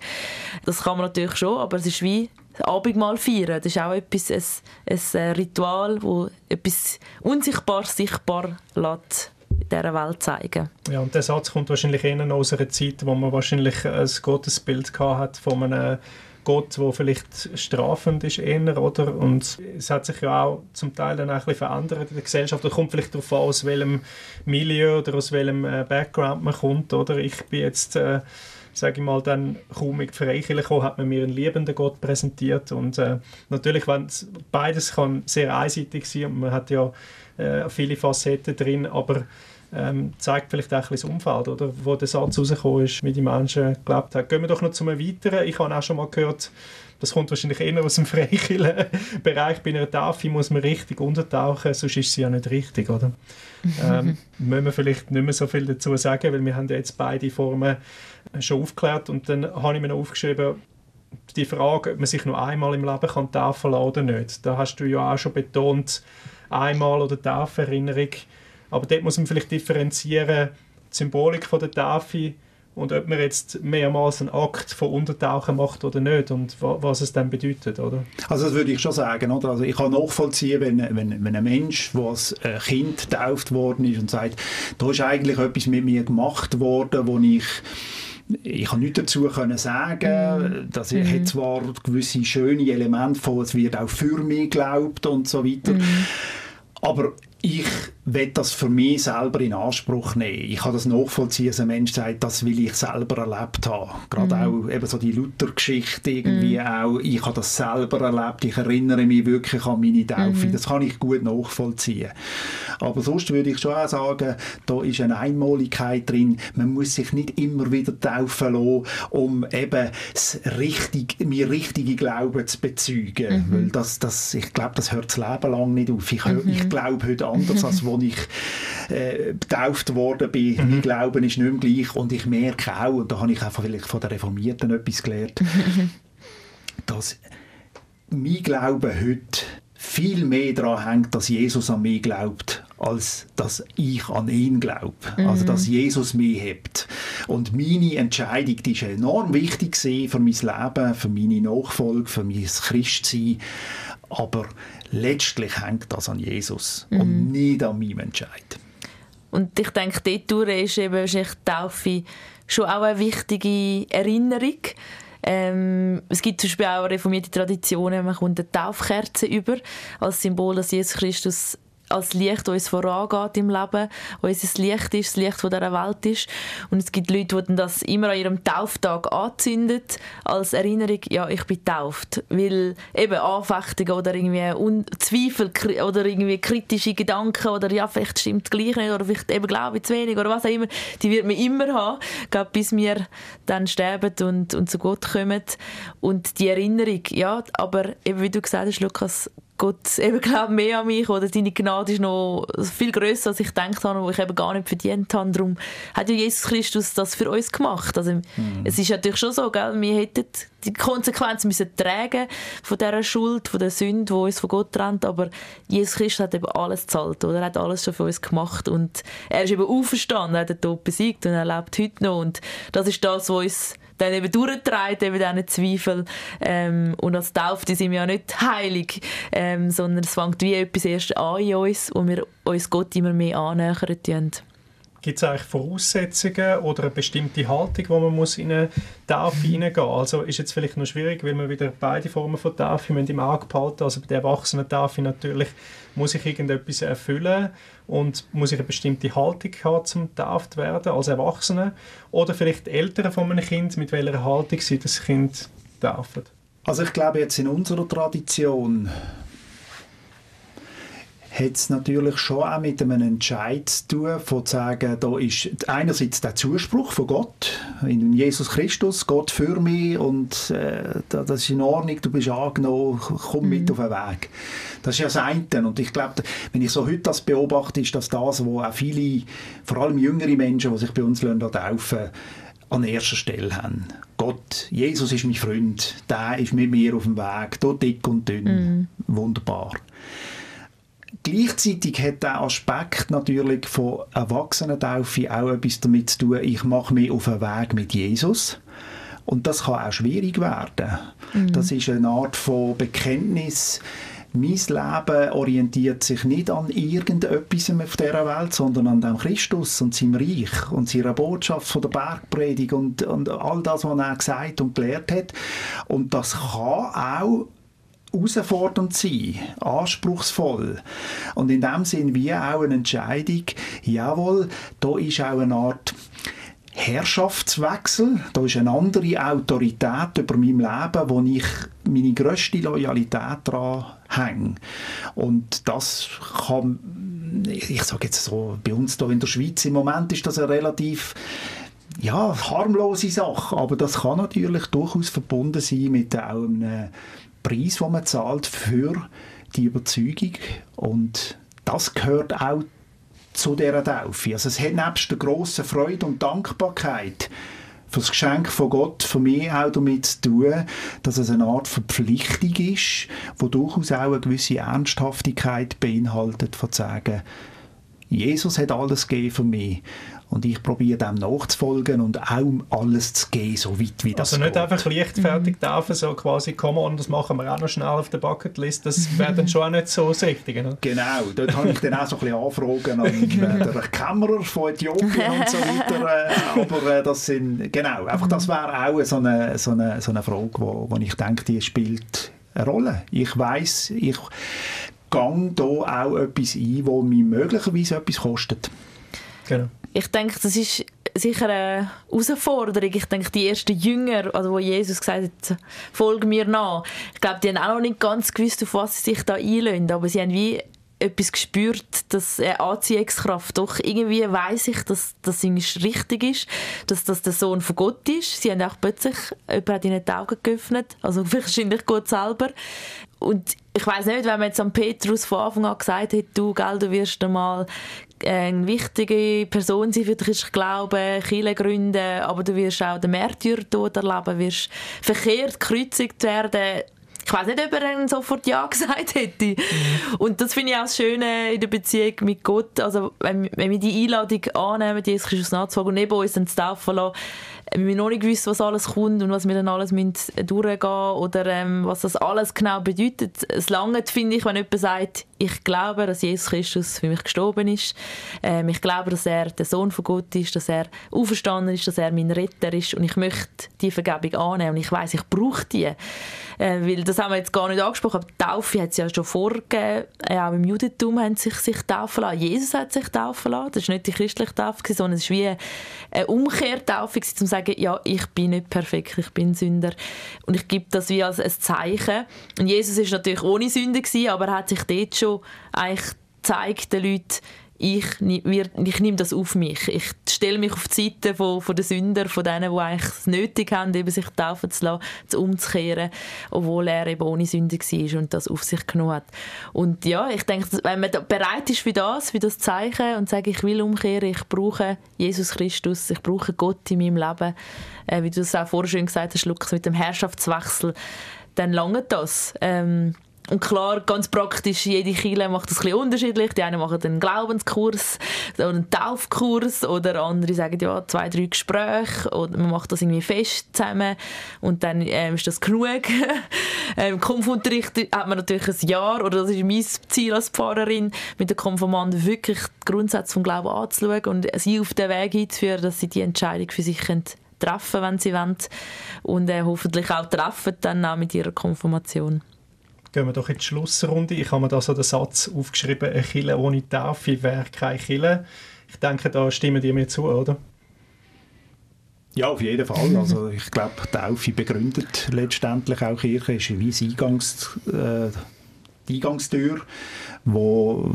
Das kann man natürlich schon, aber es ist wie Abendmahl feiern. Das ist auch etwas, ein, ein äh, Ritual, das etwas unsichtbar sichtbar lässt in dieser Welt zeigen. Ja, und der Satz kommt wahrscheinlich eher aus einer Zeit, wo man wahrscheinlich ein Gottesbild hat von einem Gott, der vielleicht strafend ist eher, oder? Und es hat sich ja auch zum Teil dann auch ein bisschen verändert in der Gesellschaft. Es kommt vielleicht darauf an, aus welchem Milieu oder aus welchem äh, Background man kommt, oder? Ich bin jetzt... Äh, sage ich mal, dann kaum in die Freikirche kam, hat man mir einen liebenden Gott präsentiert und äh, natürlich, wenn beides kann sehr einseitig sein und man hat ja äh, viele Facetten drin, aber ähm, zeigt vielleicht auch ein bisschen das Umfeld, oder, wo der Satz rausgekommen ist, wie die Menschen gelebt haben. Gehen wir doch noch zu einem weiteren. Ich habe auch schon mal gehört, das kommt wahrscheinlich eher aus dem Freikirchen-Bereich. Bei einer Tafel muss man richtig untertauchen, sonst ist sie ja nicht richtig, oder? ähm, müssen wir vielleicht nicht mehr so viel dazu sagen, weil wir haben ja jetzt beide Formen schon aufgeklärt und dann habe ich mir noch aufgeschrieben, die Frage, ob man sich nur einmal im Leben kann taufen lassen oder nicht. Da hast du ja auch schon betont, einmal oder Tauferinnerung. Aber dort muss man vielleicht differenzieren, die Symbolik von der Tafel und ob man jetzt mehrmals einen Akt von Untertauchen macht oder nicht und was es dann bedeutet, oder? Also das würde ich schon sagen, oder? Also ich kann nachvollziehen, wenn, wenn, wenn ein Mensch, der als äh, Kind getauft worden ist und sagt, da ist eigentlich etwas mit mir gemacht worden, wo ich ich kann nichts dazu können sagen. Mm. Das mm. hat zwar gewisse schöne Elemente von, es wird auch für mich geglaubt und so weiter. Mm. Aber ich will das für mich selber in Anspruch nehmen. Ich kann das nachvollziehen, dass ein Mensch sagt, das will ich selber erlebt haben. Gerade mm. auch eben so die Luther-Geschichte irgendwie mm. auch. Ich habe das selber erlebt. Ich erinnere mich wirklich an meine Taufe. Mm. Das kann ich gut nachvollziehen. Aber sonst würde ich schon auch sagen, da ist eine Einmaligkeit drin. Man muss sich nicht immer wieder taufen lassen, um eben das richtig, mir richtige Glauben zu bezeugen. -hmm. Weil das, das, ich glaube, das hört das Leben lang nicht auf. Ich, ich glaube heute anders als als ich äh, getauft worden bin. Mhm. Mein Glauben ist nicht mehr gleich und ich merke auch, und da habe ich einfach vielleicht von den Reformierten etwas gelernt, dass mein Glaube heute viel mehr daran hängt, dass Jesus an mich glaubt, als dass ich an ihn glaube. Mhm. Also, dass Jesus mich hebt. Und meine Entscheidung, die ist enorm wichtig für mein Leben, für meine Nachfolge, für mein Christsein. Aber letztlich hängt das an Jesus mhm. und nicht an meinem Entscheid. Und ich denke, dort ist eben wahrscheinlich die Taufe schon auch eine wichtige Erinnerung. Ähm, es gibt zum Beispiel auch reformierte Traditionen, man kommt eine Taufkerze über, als Symbol, dass Jesus Christus als Licht, uns vorangeht im Leben, unser Licht ist, das Licht von dieser Welt ist. Und es gibt Leute, die das immer an ihrem Tauftag anzünden, als Erinnerung, ja, ich bin tauft. Weil eben Anfechtungen oder irgendwie Zweifel oder irgendwie kritische Gedanken oder ja, vielleicht stimmt es gleich nicht oder vielleicht eben glaube ich zu wenig oder was auch immer, die wird man immer haben, bis wir dann sterben und, und zu Gott kommen. Und die Erinnerung, ja, aber eben wie du gesagt hast, Lukas, Gott eben glaubt mehr an mich oder seine Gnade ist noch viel größer, als ich gedacht habe, wo ich eben gar nicht verdient habe. Darum hat ja Jesus Christus das für uns gemacht. Also mhm. es ist natürlich schon so, gell? wir hätten die Konsequenzen müssen tragen von dieser Schuld, von der Sünde, die uns von Gott trennt, aber Jesus Christus hat eben alles gezahlt, oder? Er hat alles schon für uns gemacht und er ist eben auferstanden, er hat den Tod besiegt und er lebt heute noch und das ist das, was uns dann eben durchtreibt, eben diese Zweifel. Ähm, und als Taufte sind wir ja nicht heilig, ähm, sondern es fängt wie etwas erst an in uns, wo wir uns Gott immer mehr annähern. Gibt es eigentlich Voraussetzungen oder eine bestimmte Haltung, wo man muss in eine Taufe hineingehen muss? Also ist jetzt vielleicht noch schwierig, weil man wieder beide Formen von Taufe im Auge behalten Also bei der Erwachsenen-Taufe natürlich muss ich irgendetwas erfüllen und muss ich eine bestimmte Haltung haben, zum getauft werden als Erwachsene? Oder vielleicht die Eltern von einem Kind, mit welcher Haltung sie das Kind taufen? Also ich glaube jetzt in unserer Tradition hat es natürlich schon auch mit einem Entscheid zu tun, von zu sagen, da ist einerseits der Zuspruch von Gott, in Jesus Christus, Gott für mich und äh, das ist in Ordnung, du bist angenommen, komm mit mhm. auf den Weg. Das ist ja das eine. Und ich glaube, wenn ich so heute das beobachte, ist das das, wo auch viele, vor allem jüngere Menschen, die sich bei uns taufen an erster Stelle haben. Gott, Jesus ist mein Freund, der ist mit mir auf dem Weg, dort dick und dünn, mm. wunderbar. Gleichzeitig hat der Aspekt natürlich von Erwachsenentaufe auch etwas damit zu tun, ich mache mich auf den Weg mit Jesus. Und das kann auch schwierig werden. Mhm. Das ist eine Art von Bekenntnis. Mein Leben orientiert sich nicht an irgendetwas auf dieser Welt, sondern an dem Christus und seinem Reich und seiner Botschaft von der Bergpredigt und, und all das, was er gesagt und gelehrt hat. Und das kann auch herausfordernd sein, anspruchsvoll. Und in dem Sinn wie auch eine Entscheidung, jawohl, da ist auch eine Art Herrschaftswechsel, da ist eine andere Autorität über mein Leben, wo ich meine grösste Loyalität daran hänge. Und das kann, ich sage jetzt so, bei uns hier in der Schweiz im Moment ist das eine relativ ja, harmlose Sache, aber das kann natürlich durchaus verbunden sein mit einem Preis, den man zahlt für die Überzeugung und das gehört auch zu dieser Taufe. Also es hat nebst der grossen Freude und Dankbarkeit für das Geschenk von Gott für mich auch damit zu tun, dass es eine Art Verpflichtung ist, wo durchaus auch eine gewisse Ernsthaftigkeit beinhaltet, von zu sagen, Jesus hat alles gegeben für mich und ich probiere dem nachzufolgen und auch alles zu geben, so weit wie das Also nicht geht. einfach leichtfertig taufen, so quasi, come on, das machen wir auch noch schnell auf der Bucketlist, das wäre dann schon auch nicht so das Richtige. Ne? Genau, dort habe ich dann auch so ein bisschen Anfragen an äh, den Kämmerer von Äthiopien und so weiter, äh, aber äh, das sind, genau, einfach das wäre auch so eine, so eine, so eine Frage, wo, wo ich denke, die spielt eine Rolle. Ich weiß, ich gehe da auch etwas ein, wo mir möglicherweise etwas kostet. Genau ich denke, das ist sicher eine Herausforderung. Ich denke, die ersten Jünger, also wo Jesus gesagt hat, folge mir nach, ich glaube, die haben auch noch nicht ganz gewusst, auf was sie sich da einlösen, aber sie haben wie etwas gespürt, dass eine Anziehungskraft doch irgendwie weiß ich, dass das richtig ist, dass das der Sohn von Gott ist. Sie haben auch plötzlich jemand hat ihnen die Augen geöffnet, also wahrscheinlich Gott selber. Und ich weiß nicht, wenn man jetzt an Petrus von Anfang an gesagt hätte, du, gell, du wirst einmal eine wichtige Person sein für dich Glauben, Kirche gründen, aber du wirst auch den Märtyrertod erleben, wirst verkehrt gekreuzigt werden. Ich weiß nicht, ob er dann sofort Ja gesagt hätte. Und das finde ich auch das Schöne in der Beziehung mit Gott. Also, wenn, wenn wir die Einladung annehmen, Jesus Christus nachzufolgen und neben uns dann zu taufen lassen, wir noch nicht wissen, was alles kommt und was wir dann alles müssen durchgehen oder ähm, was das alles genau bedeutet. Es lange finde ich, wenn jemand sagt, ich glaube, dass Jesus Christus für mich gestorben ist. Ähm, ich glaube, dass er der Sohn von Gott ist, dass er auferstanden ist, dass er mein Retter ist und ich möchte die Vergebung annehmen und ich weiß, ich brauche die. Äh, weil das haben wir jetzt gar nicht angesprochen, aber Taufe hat es ja schon vorgegeben. Äh, auch im Judentum haben sich sich taufen lassen. Jesus hat sich taufen lassen. Das ist nicht die christliche Taufe, sondern es war wie eine Umkehrtaufe, um zu sagen, ja, ich bin nicht perfekt, ich bin Sünder. Und ich gebe das wie als ein Zeichen. Und Jesus ist natürlich ohne Sünde gewesen, aber er hat sich dort schon eigentlich gezeigt den Leuten, ich, ich nehme das auf mich. Ich stelle mich auf die Seite von, von den Sündern, von denen, die eigentlich es nötig haben, eben sich taufen zu lassen, zu umzukehren, obwohl er eben ohne Sünde war und das auf sich genommen hat. Und ja, ich denke, wenn man bereit ist für das, für das Zeichen und sagt, ich will umkehren, ich brauche Jesus Christus, ich brauche Gott in meinem Leben, äh, wie du es auch vorher schon gesagt hast, Lukas, mit dem Herrschaftswechsel, dann lange das. Ähm, und klar, ganz praktisch, jede Kirche macht das ein unterschiedlich. Die einen machen einen Glaubenskurs oder einen Taufkurs oder andere sagen, ja, zwei, drei Gespräche oder man macht das irgendwie fest zusammen und dann ähm, ist das genug. Im Konfunterricht hat man natürlich ein Jahr, oder das ist mein Ziel als Pfarrerin, mit den Konfirmanden wirklich die Grundsätze vom Glauben anzuschauen und sie auf den Weg einzuführen, dass sie die Entscheidung für sich treffen wenn sie wollen und äh, hoffentlich auch treffen dann auch mit ihrer Konfirmation gehen wir doch in die Schlussrunde. Ich habe mir da so den Satz aufgeschrieben, eine Kille ohne Taufe wäre keine Kille. Ich denke, da stimmen die mir zu, oder? Ja, auf jeden Fall. Also ich glaube, Taufe begründet letztendlich auch Kirche, ist wie das Eingangs, äh, die Eingangstür, wo,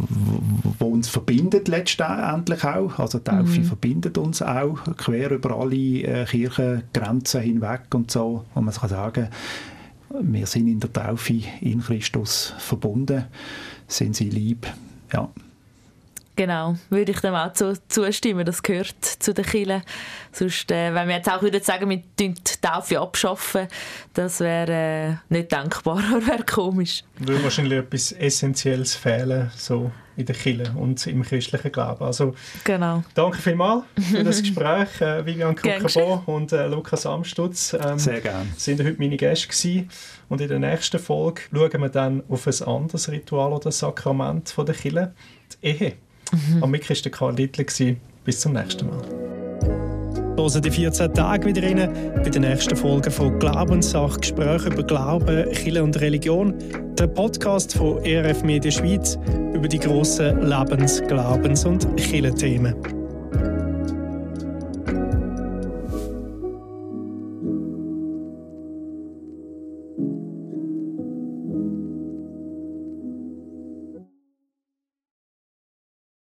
wo uns verbindet letztendlich auch. Also Taufe mhm. verbindet uns auch quer über alle äh, Kirchengrenzen hinweg und so. Und man kann sagen, wir sind in der Taufe in Christus verbunden, sind sie lieb. Ja. Genau, würde ich dem auch zu, zustimmen. Das gehört zu den Kirchen. Sonst, äh, wenn wir jetzt auch würden sagen, wir die Taufe abschaffen, das wäre äh, nicht denkbar, wäre komisch. Würde wahrscheinlich etwas Essentielles fehlen, so in der Kirche und im christlichen Glauben. Also, genau. Danke vielmals für das Gespräch, äh, Vivian Kuckerbo und äh, Lukas Amstutz. Ähm, Sehr gerne. sind heute meine Gäste gewesen. Und in der nächsten Folge schauen wir dann auf ein anderes Ritual oder Sakrament von der Kirche, die Ehe. Mhm. Am Mikro war Karl Littler. Bis zum nächsten Mal. Hören die 14 Tage wieder rein bei der nächsten Folge von Glaubenssache, Gespräche über Glauben, Kirche und Religion, der Podcast von ERF Media Schweiz über die grossen Lebens-, Glaubens- und Kirchenthemen.